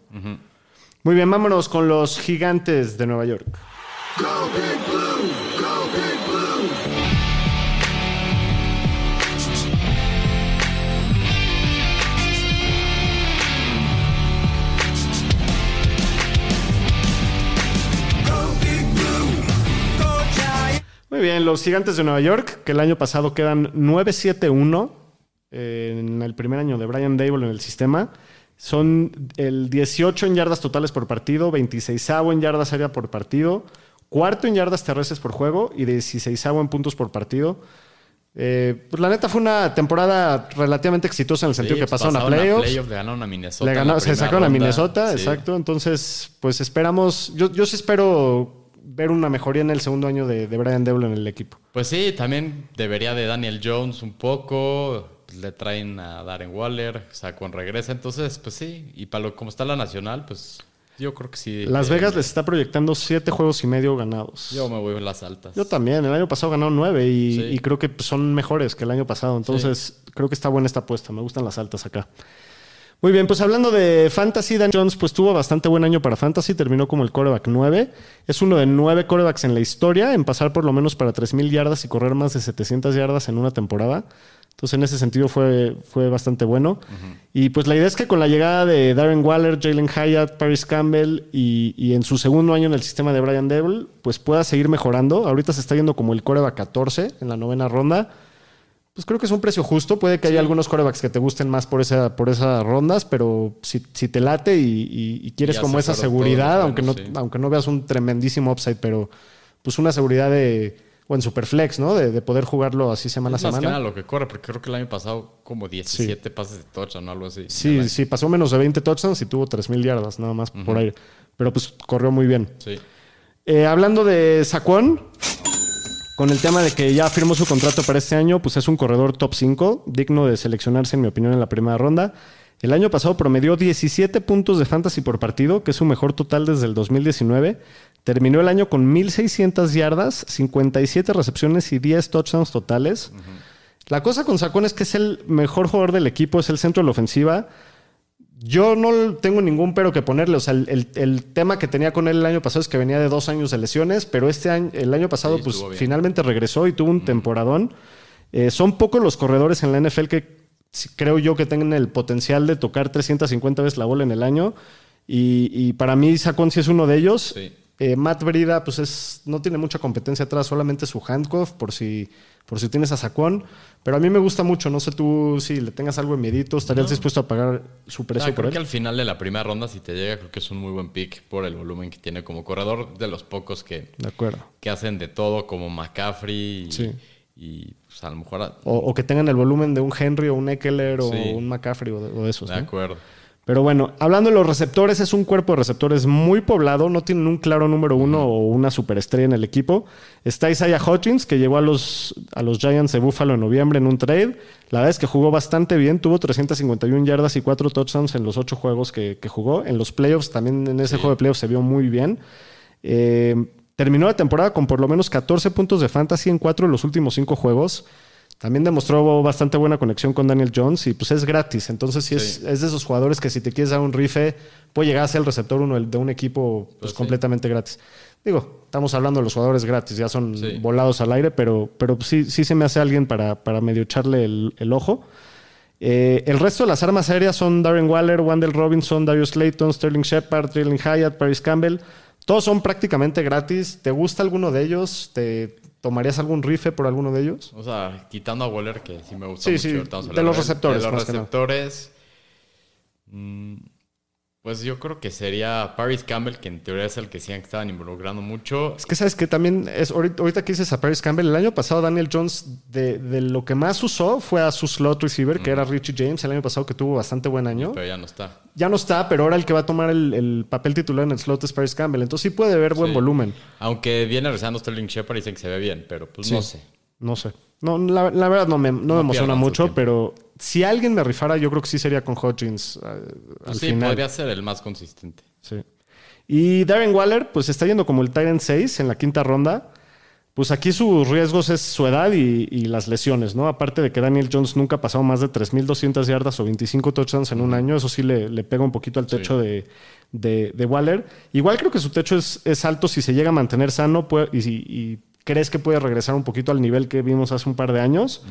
Muy bien, vámonos con los gigantes de Nueva York. Muy bien, los gigantes de Nueva York, que el año pasado quedan 9-7-1 eh, en el primer año de Brian Dable en el sistema. Son el 18 en yardas totales por partido, 26 en yardas área por partido, cuarto en yardas terrestres por juego y 16 en puntos por partido. Eh, pues la neta fue una temporada relativamente exitosa en el sentido que pasaron a playoffs. le ganaron a Minnesota. Le la se sacaron a ronda. Minnesota, Sí. exacto. Entonces, pues esperamos. Yo, yo sí espero ver una mejoría en el segundo año de, de Brian Dable en el equipo. Pues sí, también debería de Daniel Jones un poco. Pues le traen a Darren Waller, Saquon regresa. Entonces, pues sí. Y para lo como está la nacional, pues yo creo que sí. Las que- Vegas les está proyectando siete juegos y medio ganados. Yo me voy en las altas. Yo también, el año pasado ganaron nueve y, Sí. y creo que pues, son mejores que el año pasado. Entonces, creo que está buena esta apuesta. Me gustan las altas acá. Muy bien, pues hablando de Fantasy, Dan Jones pues tuvo bastante buen año para Fantasy, terminó como el coreback 9. Es uno de nueve corebacks en la historia en pasar por lo menos para 3.000 yardas y correr más de 700 yardas en una temporada. Entonces, en ese sentido fue, fue bastante bueno. Y pues la idea es que con la llegada de Darren Waller, Jalen Hyatt, Paris Campbell y, y en su segundo año en el sistema de Brian Devil, pues pueda seguir mejorando. Ahorita se está yendo como el coreback 14 en la novena ronda. Pues creo que es un precio justo. Puede que haya algunos corebacks que te gusten más por, esa, por esas rondas, pero si, si te late y, y- y quieres ya como esa seguridad, aunque, no, sí. aunque no veas un tremendísimo upside, pero pues una seguridad de, o en Superflex, ¿no? De, de poder jugarlo así semana a más que semana. nada lo que corre, porque creo que el año pasado como 17 pases de touchdown o algo así. Sí, sí, pasó menos de 20 touchdowns y tuvo 3.000 yardas nada más por aire. Pero pues corrió muy bien. Sí. Eh, hablando de Saquon, con el tema de que ya firmó su contrato para este año, pues es un corredor top 5, digno de seleccionarse, en mi opinión, en la primera ronda. El año pasado promedió 17 puntos de fantasy por partido, que es su mejor total desde el 2019. Terminó el año con 1.600 yardas, 57 recepciones y 10 touchdowns totales. La cosa con Saquon es que es el mejor jugador del equipo, es el centro de la ofensiva. Yo no tengo ningún pero que ponerle. O sea, el, el- el tema que tenía con él el año pasado es que venía de dos años de lesiones, pero este año, el año pasado, Sí, pues finalmente regresó y tuvo un temporadón. Eh, son pocos los corredores en la NFL que creo yo que tengan el potencial de tocar 350 veces la bola en el año. Y, y para mí, Sacón sí es uno de ellos. Sí. Eh, Matt Brida, pues es, no tiene mucha competencia atrás, solamente su handcuff, por si, por si tienes a Sacón. Pero a mí me gusta mucho. No sé tú si le tengas algo en miedito, ¿estarías dispuesto a pagar su Ah, precio por creo él? que al final de la primera ronda, si te llega, creo que es un muy buen pick por el volumen que tiene como corredor de los pocos que, De acuerdo. que hacen de todo, como McCaffrey y, Sí. y, pues, a lo mejor a- O, o que tengan el volumen de un Henry o un Eckler o un McCaffrey o de, o de esos. de ¿no? acuerdo. Pero bueno, hablando de los receptores, es un cuerpo de receptores muy poblado, no tienen un claro número uno o una superestrella en el equipo. Está Isaiah Hutchins, que llegó a los, a los Giants de Buffalo en noviembre en un trade. La verdad es que jugó bastante bien, tuvo 351 yardas y 4 touchdowns en los 8 juegos que, que jugó. En los playoffs, también en ese juego de playoffs se vio muy bien. Eh, terminó la temporada con por lo menos 14 puntos de fantasy en 4 de los últimos 5 juegos. También demostró bastante buena conexión con Daniel Jones y pues es gratis. Entonces sí, Es, Sí. es de esos jugadores que si te quieres dar un rife, puede llegar a ser el receptor uno de un equipo pues, Pues sí. completamente gratis. Digo, estamos hablando de los jugadores gratis, ya son Sí. volados al aire, pero, pero sí, sí se me hace alguien para, para medio echarle el, el ojo. Eh, el resto de las armas aéreas son Darren Waller, Wandel Robinson, Darius Slayton, Sterling Shepard, Jalen Hyatt, Paris Campbell. Todos son prácticamente gratis. ¿Te gusta alguno de ellos? ¿Te tomarías algún rife por alguno de ellos? O sea, quitando a Waller, que sí me gusta Sí, mucho. sí, de los receptores, De los más que nada. Pues yo creo que sería Paris Campbell, que en teoría es el que decían que estaban involucrando mucho. Es que sabes que también es ahorita, ahorita que dices a Paris Campbell, el año pasado Daniel Jones de, de lo que más usó fue a su slot receiver, que era Richie James, el año pasado que tuvo bastante buen año. Pero ya no está. Ya no está, pero ahora el que va a tomar el, el papel titular en el slot es Paris Campbell. Entonces sí puede haber buen Sí. volumen. Aunque viene rezando Sterling Shepard y dicen que se ve bien, pero pues no sé. No sé. No, la, la verdad no me, no me emociona mucho, pero si alguien me rifara, yo creo que sí sería con Hodgins eh, al sí, final. podría ser el más consistente. Sí. Y Darren Waller, pues está yendo como el Tyrant 6 en la quinta ronda. Pues aquí sus riesgos es su edad y, y las lesiones, ¿no? Aparte de que Daniel Jones nunca ha pasado más de 3.200 yardas o 25 touchdowns en un año, eso sí le, le pega un poquito al techo de, de- de Waller. Igual creo que su techo es, es alto si se llega a mantener sano puede- y, si- y crees que puede regresar un poquito al nivel que vimos hace un par de años.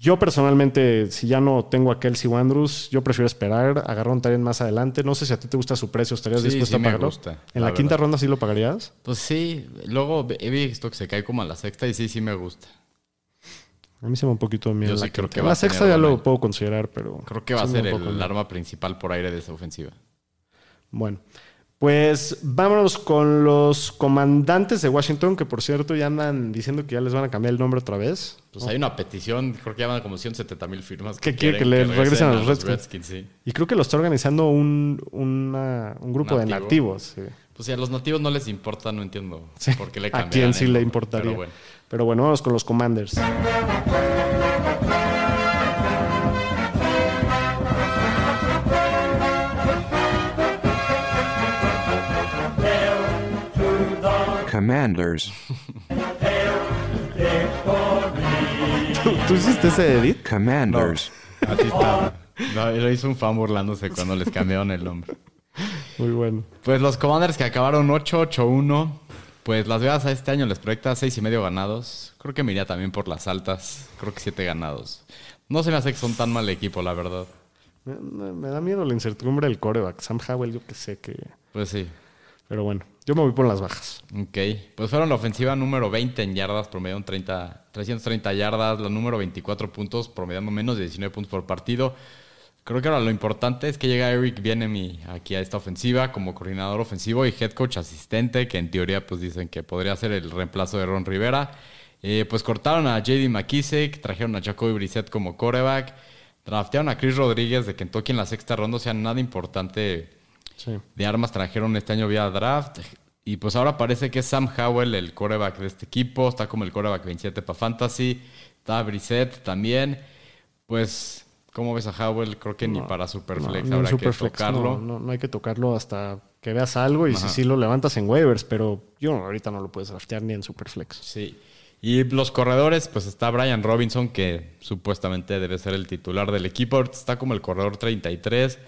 Yo personalmente, si ya no tengo a Kelsey Andrews, yo prefiero esperar, agarrar un Tyrant más adelante. No sé si a ti te gusta su precio, ¿estarías Sí, dispuesto sí a me pagarlo? gusta, en la la, quinta ronda sí lo pagarías. Pues sí, luego he visto que se cae como a la sexta y sí, sí me gusta. A mí se me un poquito de miedo. Yo la sí creo quinta. que va la sexta ya lo puedo considerar, pero. Creo que va a me ser el arma principal por aire de esa ofensiva. Bueno, pues vámonos con los comandantes de Washington, que por cierto ya andan diciendo que ya les van a cambiar el nombre otra vez. Pues hay una petición, creo que llaman como 170 mil firmas. ¿Qué quiere que le regresen a los Redskins. Redskins? sí. Y creo que lo está organizando un, una- un grupo de Nativo. nativos. sí. Pues si a los nativos no les importa, no entiendo Sí. por qué le ¿A cambiaron. quién sí le importaría? Pero bueno. Pero bueno, vamos con los Commanders. Commanders. ¿Tú, tú hiciste ese edit? Commanders. Así está. No, lo hizo un fan burlándose cuando les cambiaron el nombre. Muy bueno. Pues los Commanders que acabaron 8-8-1. Pues Las Vegas a este año les proyecta seis y medio ganados. Creo que me iría también por las altas. Creo que siete ganados. No se me hace que son tan mal equipo, la verdad. Me, me- me da miedo la incertidumbre del coreback. Sam Howell, yo que sé que. Pues sí. Pero bueno, yo me voy por las bajas. Ok. Pues fueron la ofensiva número 20 en yardas, promediaron 30, 330 yardas. La número 24 puntos, promediando menos de 19 puntos por partido. Creo que ahora lo importante es que llega Eric Bienemy aquí a esta ofensiva como coordinador ofensivo y head coach asistente, que en teoría pues dicen que podría ser el reemplazo de Ron Rivera. Eh, pues cortaron a JD McKissick, trajeron a Jacoby Brissett como coreback, draftearon a Chris Rodríguez de Kentucky en la sexta ronda, o sea, nada importante Sí. de armas trajeron este año vía draft. Y pues ahora parece que es Sam Howell el coreback de este equipo. Está como el coreback 27 para Fantasy. Está Brissett también. Pues, ¿cómo ves a Howell? Creo que ni para Superflex No, habrá que tocarlo. No, no, hay que tocarlo hasta que veas algo y si Ajá. sí lo levantas en waivers, pero yo ahorita no lo puedes draftear ni en Superflex. Sí. Y los corredores, pues está Brian Robinson, que supuestamente debe ser el titular del equipo. Ahorita Está como el corredor 33.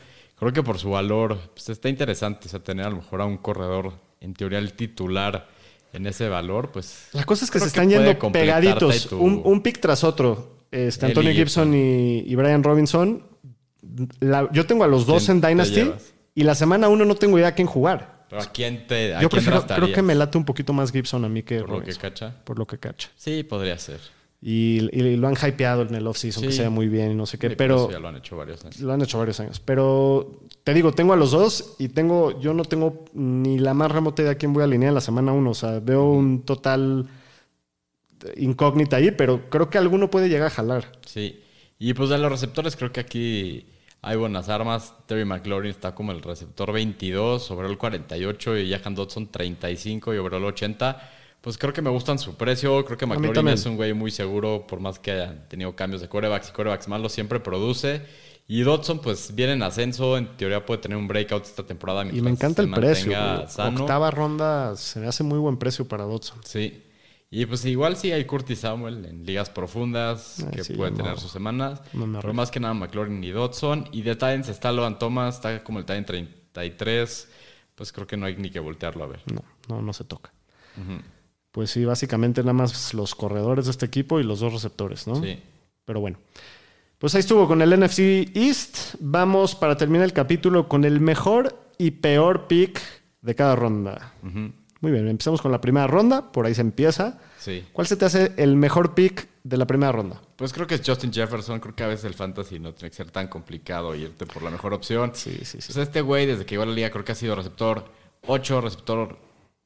Creo que por su valor, pues está interesante. O sea, tener a lo mejor a un corredor, en teoría el titular en ese valor, pues. La cosa es que se están yendo pegaditos, tu- un, un pick tras otro. Este, Antonio Gibson y, y Brian Robinson. La- yo tengo a los dos ¿Quién en Dynasty y la semana uno no tengo idea a quién jugar. Pero ¿a quién te.? ¿A Yo quién prefiero, creo que me late un poquito más Gibson a mí que Por lo que Robinson, cacha. por lo que cacha. Sí, podría ser. Y, y lo han hypeado en el offseason, que Sí. sea muy bien y no sé qué, Sí, pero eso ya lo han hecho varios años. lo han hecho varios años. Pero te digo, tengo a los dos y tengo, yo no tengo ni la más remota idea a quién voy a alinear en la semana uno. O sea, veo un total incógnita ahí, pero creo que alguno puede llegar a jalar. Sí. Y pues de los receptores, creo que aquí hay buenas armas. Terry McLaurin está como el receptor 22, overall 48 y Jahan Dodson 35 y overall 80. Pues creo que me gustan su precio. Creo que McLaurin es un güey muy seguro, por más que hayan tenido cambios de corebacks y corebacks malos, siempre produce. Y Dodson, pues viene en ascenso. En teoría puede tener un breakout esta temporada. Y me encanta el precio. sano. Octava ronda se me hace muy buen precio para Dodson. Sí. Y pues igual sí hay Curtis Samuel en ligas profundas Ay, que sí, puede no. tener sus semanas. No me pero más que nada McLaurin y Dodson. Y de Titans está Logan Thomas, está como el Titan 33. Pues creo que no hay ni que voltearlo a ver. No, no, no se toca. Pues sí, básicamente nada más los corredores de este equipo y los dos receptores, ¿no? Sí. Pero bueno. Pues ahí estuvo con el NFC East. Vamos para terminar el capítulo con el mejor y peor pick de cada ronda. Muy bien, empezamos con la primera ronda. Por ahí se empieza. Sí. ¿Cuál se te hace el mejor pick de la primera ronda? Pues creo que es Justin Jefferson. Creo que a veces el fantasy no tiene que ser tan complicado irte por la mejor opción. Sí, sí, sí. Pues este güey, desde que llegó a la liga, creo que ha sido receptor 8, receptor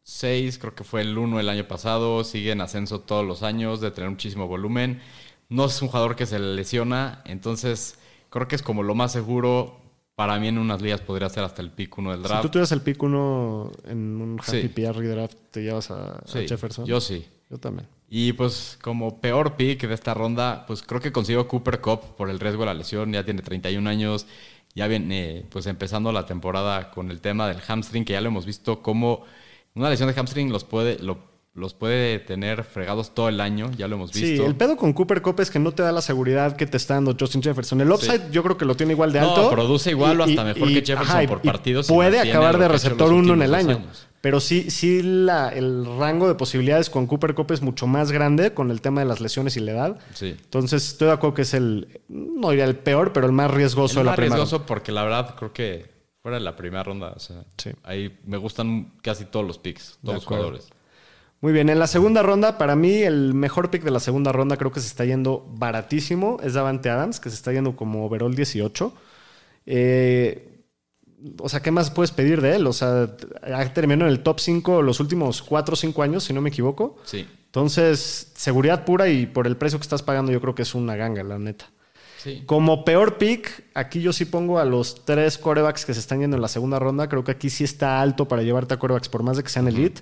6. Creo que fue el 1 el año pasado. Sigue en ascenso todos los años, de tener muchísimo volumen. No es un jugador que se le lesiona. Entonces, creo que es como lo más seguro. Para mí, en unas ligas podría ser hasta el pick 1 del Si draft. tú tuvieras el pick uno en un Sí. Happy PR draft, ¿te llevas a, a Sí, Jefferson? Yo sí. Yo también. Y pues como peor pick de esta ronda, pues creo que consigo Cooper Cup por el riesgo de la lesión. Ya tiene 31 años, ya viene pues empezando la temporada con el tema del hamstring, que ya lo hemos visto como una lesión de hamstring los puede, lo- los puede tener fregados todo el año, ya lo hemos visto. Sí, el pedo con Cooper Cup es que no te da la seguridad que te está dando Justin Jefferson. El upside yo creo que lo tiene igual de No, alto. produce igual o hasta mejor que Jefferson y- por y partido si Puede acabar de receptor uno en el año. años. Pero sí, sí la- el rango de posibilidades con Cooper Cup es mucho más grande con el tema de las lesiones y la edad. Sí. Entonces estoy de acuerdo que es el, no diría el peor, pero el más riesgoso Es de la más primera. riesgoso porque la verdad creo que fuera de la primera ronda, o sea, Sí. ahí me gustan casi todos los picks, todos los jugadores. Muy bien, en la segunda ronda, para mí el mejor pick de la segunda ronda creo que se está yendo baratísimo. Es Davante Adams, que se está yendo como overall 18. Eh, o sea, ¿qué más puedes pedir de él? O sea, ha terminado en el top 5 los últimos 4 o 5 años, si no me equivoco. Sí. Entonces, seguridad pura y por el precio que estás pagando, yo creo que es una ganga, la neta. Sí. Como peor pick, aquí yo sí pongo a los tres corebacks que se están yendo en la segunda ronda. Creo que aquí sí está alto para llevarte a corebacks, por más de que sean elite.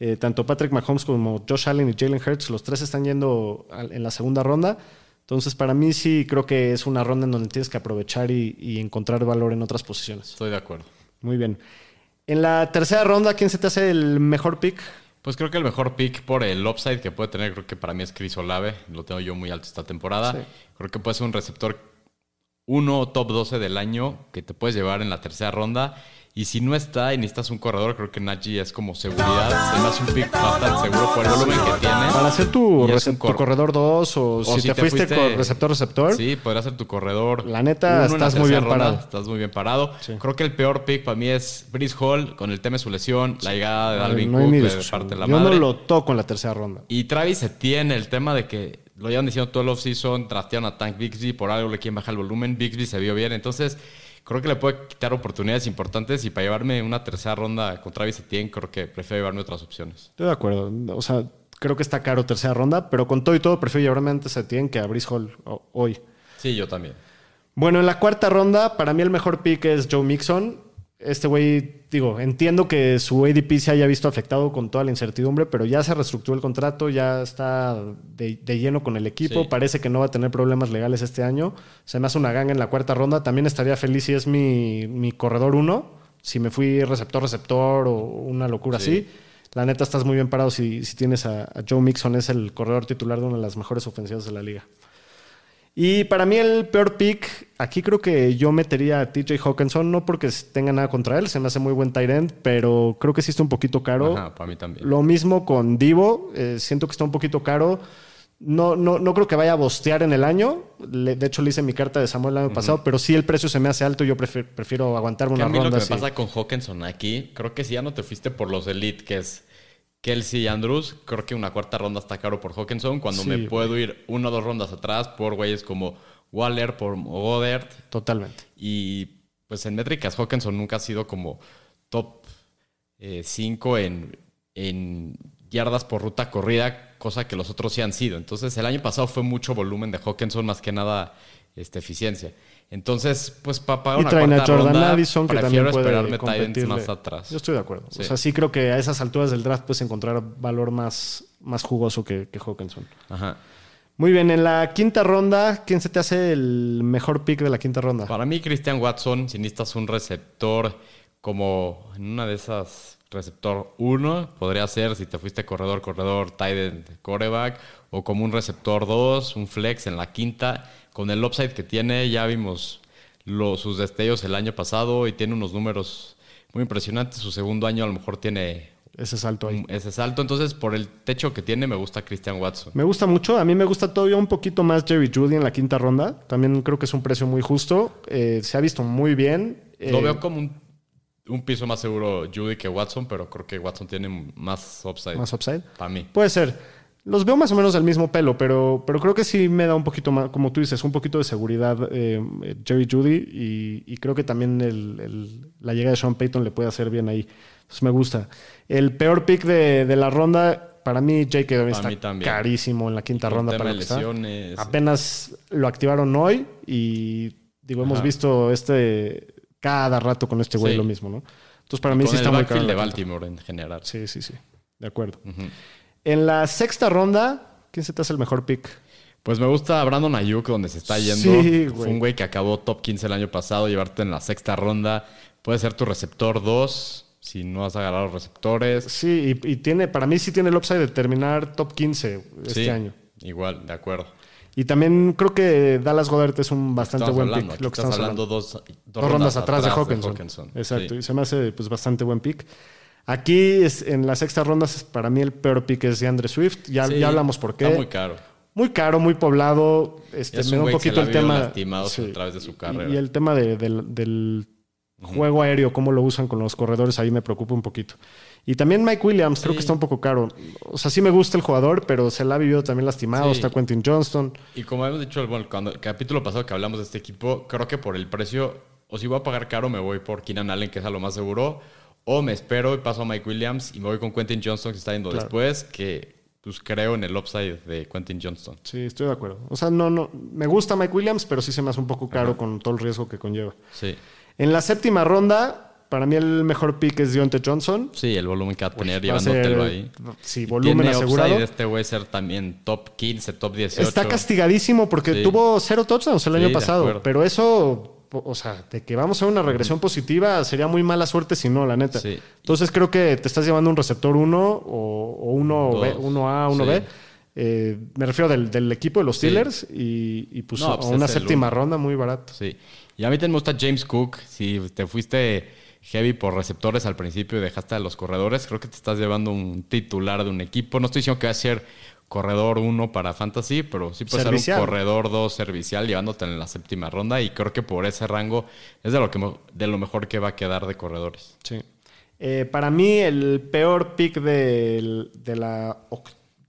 Eh, tanto Patrick Mahomes como Josh Allen y Jalen Hurts, los tres están yendo en la segunda ronda. Entonces, para mí sí creo que es una ronda en donde tienes que aprovechar y, y encontrar valor en otras posiciones. Estoy de acuerdo. Muy bien. En la tercera ronda, ¿quién se te hace el mejor pick? Pues creo que el mejor pick por el upside que puede tener, creo que para mí es Chris Olave. Lo tengo yo muy alto esta temporada. Sí. Creo que puede ser un receptor 1 o top 12 del año que te puedes llevar en la tercera ronda. Y si no está y necesitas un corredor, creo que Najee es como seguridad. Se me hace un pick bastante seguro por el volumen que tiene. Para ser tu, cor- corredor 2 o, si, te, fuiste, con receptor-receptor. Sí, podría ser tu corredor. La neta, uno estás muy bien parado. Estás muy bien parado. Sí. Creo que el peor pick para mí es Brice Hall con el tema de su lesión, la llegada de Dalvin no Cook, discusión. parte la Yo madre. no lo toco en la tercera ronda. Y Travis Etienne, el tema de que lo llevan diciendo todo el offseason, trastearon a Tank Bixby, por algo le quieren bajar el volumen, Bixby se vio bien, entonces creo que le puede quitar oportunidades importantes y para llevarme una tercera ronda con Travis Etienne creo que prefiero llevarme otras opciones. Estoy de acuerdo. O sea, creo que está caro tercera ronda, pero con todo y todo prefiero llevarme antes a Tien que a Brice Hall hoy. Sí, yo también. Bueno, en la cuarta ronda, para mí el mejor pick es Joe Mixon. Este güey, digo, entiendo que su ADP se haya visto afectado con toda la incertidumbre, pero ya se reestructuró el contrato, ya está de, de lleno con el equipo. Sí. Parece que no va a tener problemas legales este año. Se me hace una ganga en la cuarta ronda. También estaría feliz si es mi, mi corredor uno, si me fui receptor-receptor o una locura Sí. así. La neta, estás muy bien parado si, si tienes a, a Joe Mixon, es el corredor titular de una de las mejores ofensivas de la liga. Y para mí el peor pick, aquí creo que yo metería a TJ Hawkinson, no porque tenga nada contra él, se me hace muy buen tight end, pero creo que sí está un poquito caro. Ajá, para mí también. Lo mismo con Divo, eh, siento que está un poquito caro. No, no, no creo que vaya a bostear en el año. Le- de hecho, le hice mi carta de Samuel el año pasado, pero sí el precio se me hace alto y yo prefiero, prefiero aguantarme Que a una mí lo que ronda me pasa con Hawkinson aquí, creo que si ya no te fuiste por los elite, que es Kelsey y Andrews, creo que una cuarta ronda está caro por Hawkinson, cuando Sí, me puedo ir una o dos rondas atrás por güeyes como Waller, por Goddard, Totalmente. y pues en métricas Hawkinson nunca ha sido como top 5 en, en yardas por ruta corrida, cosa que los otros sí han sido. Entonces el año pasado fue mucho volumen de Hawkinson, más que nada este, eficiencia. Entonces, pues para pagar Y una traen a Jordan ronda, Addison, que también puede competirle. más atrás. Yo estoy de acuerdo. Sí. O sea, sí creo que a esas alturas del draft puedes encontrar valor más, más jugoso que, que Hawkinson. Ajá. Muy bien, en la quinta ronda, ¿quién se te hace el mejor pick de la quinta ronda? Para mí, Christian Watson, si necesitas un receptor como en una de esas, receptor 1, podría ser si te fuiste corredor, corredor, tight end, coreback, o como un receptor 2, un flex en la quinta. Con el upside que tiene, ya vimos lo- sus destellos el año pasado y tiene unos números muy impresionantes. Su segundo año a lo mejor tiene Ese salto ahí. ese salto. Entonces, por el techo que tiene, me gusta Christian Watson. Me gusta mucho. A mí me gusta todavía un poquito más Jerry Judy en la quinta ronda. También creo que es un precio muy justo. Eh, se ha visto muy bien. Lo Eh, veo como un, un piso más seguro Judy que Watson, pero creo que Watson tiene más upside. más upside. Para mí. Puede ser. Los veo más o menos del mismo pelo, pero, pero creo que sí me da un poquito más, como tú dices, un poquito de seguridad eh, Jerry Judy y, y creo que también el- el- la llegada de Sean Payton le puede hacer bien ahí. Entonces me gusta. El peor pick de, de la ronda, para mí, Jake Dobbins está mí también. carísimo en la quinta ronda para está. lesiones. Apenas lo activaron hoy y digo, hemos visto este cada rato con este güey Sí. lo mismo, ¿no? Entonces para mí sí está muy caro. de. Baltimore en general. Sí, sí, sí. De acuerdo. Ujú. En la sexta ronda, ¿quién se te hace el mejor pick? Pues me gusta Brandon Ayuk, donde se está yendo. Sí, Fue un güey que acabó top 15 el año pasado, llevarte en la sexta ronda. Puede ser tu receptor 2, si no has agarrado receptores. Sí, y, y tiene, para mí sí tiene el upside de terminar top 15 este Sí, año. Igual, de acuerdo. Y también creo que Dallas Goddard es un bastante Estamos buen hablando, pick. Lo que estás hablando hablando. dos, dos Dos rondas atrás, de Hawkinson. Exacto, Sí. y se me hace pues bastante buen pick. Aquí es, en la sexta ronda es- para mí el peor pick es de Andre Swift. Ya, Sí, ya hablamos por qué. Está muy caro. Muy caro, muy poblado. Este, Es me da un poquito el tema. lastimado a través de su Y- carrera. Y, el tema de- del, juego aéreo, cómo lo usan con los corredores, ahí me preocupa un poquito. Y también Mike Williams, creo Sí. que está un poco caro. O sea, sí me gusta el jugador, pero se la ha vivido también lastimado. Sí. Está Quentin Johnston. Y como hemos dicho, bueno, cuando el capítulo pasado que hablamos de este equipo, creo que por el precio, o si voy a pagar caro, me voy por Keenan Allen, que es a lo más seguro, o me espero y paso a Mike Williams y me voy con Quentin Johnston, que está yendo Claro. después, que pues creo en el upside de Quentin Johnston. Sí, estoy de acuerdo. O sea, no, no. Me gusta Mike Williams, pero sí se me hace un poco caro con todo el riesgo que conlleva. Sí. En la séptima ronda, para mí el mejor pick es Deontay Johnson. Sí, el volumen que va a tener llevándotelo ahí. Sí, Y volumen tiene asegurado. upside de este güey ser también top 15, top 18. Está castigadísimo porque Sí. tuvo cero touchdowns el Sí, año pasado. Pero eso, o sea, de que vamos a una regresión positiva, sería muy mala suerte si no, la neta. Sí. Entonces creo que te estás llevando un receptor 1 o, o uno. B, 1A, 1B. Sí. Eh, me refiero del, del equipo de los Sí. Steelers y, y pues, No, a pues una séptima uno. ronda muy barato. Sí. Y a mí también me gusta James Cook. Si te fuiste heavy por receptores al principio y dejaste a los corredores, creo que te estás llevando un titular de un equipo. No estoy diciendo que va a ser corredor 1 para fantasy, pero sí puede Servicial. ser un corredor 2 servicial llevándote en la séptima ronda y creo que por ese rango es de lo, que, de lo mejor que va a quedar de corredores. Sí. Eh, para mí, el peor pick de la.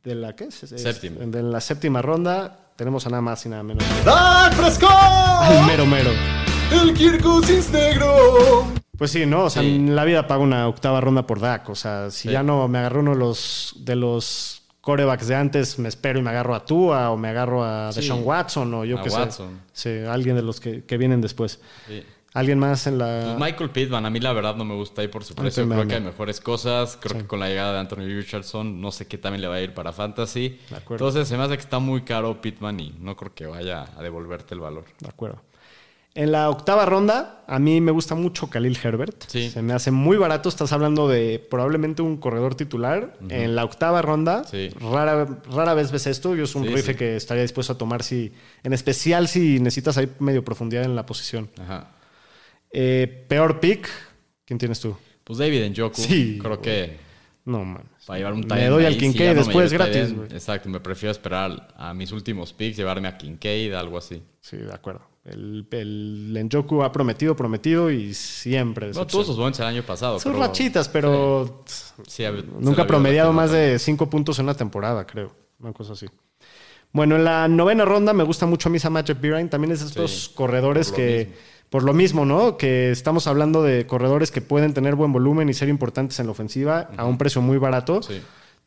¿De la qué es? Es- Séptima. De la séptima ronda, tenemos a nada más y nada menos. ¡Dak Fresco! Al mero mero. El Kirk Cousins negro. Pues sí, ¿no? O sea, Sí. en la vida pago una octava ronda por Dak. O sea, si Sí. ya no me agarró uno de los, de los corebacks de antes, me espero y me agarro a Tua o me agarro a Sí. Deshaun Watson o yo qué sé. Sí, alguien de los que, que vienen después. Sí. Alguien más en la... Pues Michael Pittman, a mí la verdad no me gusta ahí por su precio. Creo que hay mejores cosas. Creo que con la llegada de Anthony Richardson, no sé qué también le va a ir para Fantasy. De acuerdo. Entonces se me hace que está muy caro Pittman y no creo que vaya a devolverte el valor. De acuerdo. En la octava ronda, a mí me gusta mucho Khalil Herbert. Sí. Se me hace muy barato. Estás hablando de probablemente un corredor titular. En la octava ronda, Sí. rara, rara vez ves esto. Yo es un Sí, rife que estaría dispuesto a tomar, si, en especial si necesitas ahí medio profundidad en la posición. Ajá. Eh, peor pick, ¿quién tienes tú? Pues David Njoku, Sí, creo que No, man. para llevar un Me doy al si Kincaid no me después gratis, güey. Exacto, me prefiero esperar a mis últimos picks, llevarme a Kincaid, algo así. Sí, de acuerdo. El, el Njoku ha prometido, prometido y siempre No, tuvo sus momentos el año pasado. Sus rachitas, pero Sí, Nunca ha promediado más de 5 puntos en una temporada, creo. Una cosa así. Bueno, en la novena ronda me gusta mucho a mí Samaje Pirine. También es estos Sí, corredores por que, mismo. por lo mismo, ¿no? Que estamos hablando de corredores que pueden tener buen volumen y ser importantes en la ofensiva a un precio muy barato. Sí.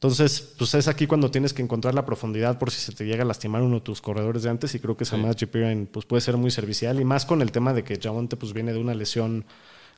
Entonces, pues es aquí cuando tienes que encontrar la profundidad por si se te llega a lastimar uno de tus corredores de antes. Y creo que Samaje Pirine pues, puede ser muy servicial. Y más con el tema de que Javonte pues, viene de una lesión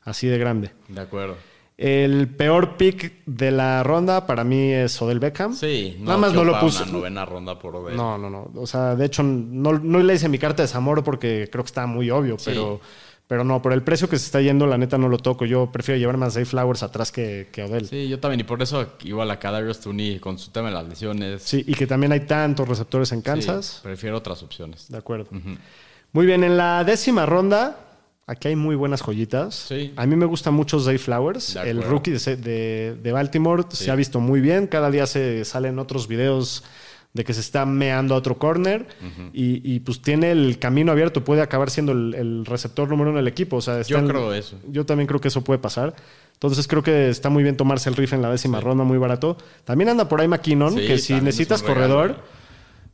así de grande. De acuerdo. El peor pick de la ronda para mí es Odell Beckham. Sí, Nada más no lo puse. Una novena ronda por Odell. No, no, no. O sea, de hecho, no, no le hice mi carta de desamor porque creo que está muy obvio, Sí. pero, pero no, por el precio que se está yendo, la neta no lo toco. Yo prefiero llevarme a Zay Flowers atrás que, que a Odell. Sí. Sí, yo también. Y por eso igual a Kadarius Tooney con su tema de las lesiones. y que también hay tantos receptores en sí, Kansas. prefiero otras opciones. De acuerdo. Muy bien, en la décima ronda, aquí hay muy buenas joyitas. Sí. A mí me gusta mucho Zay Flowers, el rookie de, de- de Baltimore. Sí. Se ha visto muy bien. Cada día se salen otros videos de que se está meando a otro corner y, y, pues tiene el camino abierto. Puede acabar siendo el, el receptor número uno del equipo. O sea, Yo en- creo eso. Yo también creo que eso puede pasar. Entonces creo que está muy bien tomarse el riff en la décima ronda, muy barato. También anda por ahí McKinnon, Sí, que si necesitas corredor,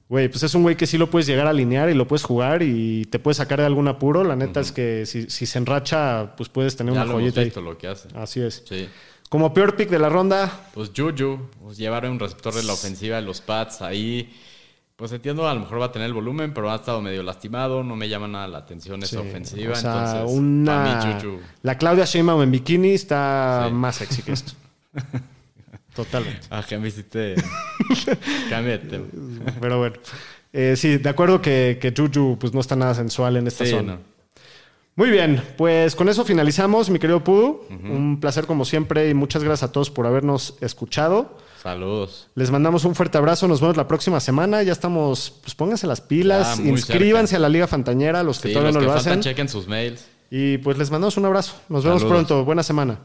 güey, pues es un güey que sí lo puedes llegar a alinear y lo puedes jugar y te puedes sacar de algún apuro. La neta es que si, si se enracha, pues puedes tener Ya una lo hemos joyita ahí. visto lo que hace. Así es. Sí. Como peor pick de la ronda, Pues Juju, pues llevar un receptor de la ofensiva de los Pats ahí. Pues entiendo, a lo mejor va a tener el volumen, pero ha estado medio lastimado. No me llama nada la atención esa Sí, ofensiva. o sea, entonces, una... para mí, Juju. La Claudia Sheinbaum en bikini está Sí. más sexy que esto. <laughs> Totalmente. Ah, que me hiciste. Tema. Pero bueno. Eh, sí, de acuerdo que, que Juju pues, no está nada sensual en esta Sí, zona. no. Muy bien, pues con eso finalizamos, mi querido Pudu. Un placer como siempre y muchas gracias a todos por habernos escuchado. Saludos. Les mandamos un fuerte abrazo, nos vemos la próxima semana. Ya estamos, pues pónganse las pilas, inscríbanse cerca. a la Liga Fantañera, los que Sí, todavía los no que lo faltan, hacen. chequen sus mails. Y pues les mandamos un abrazo. Nos vemos Saludos. pronto. Buena semana.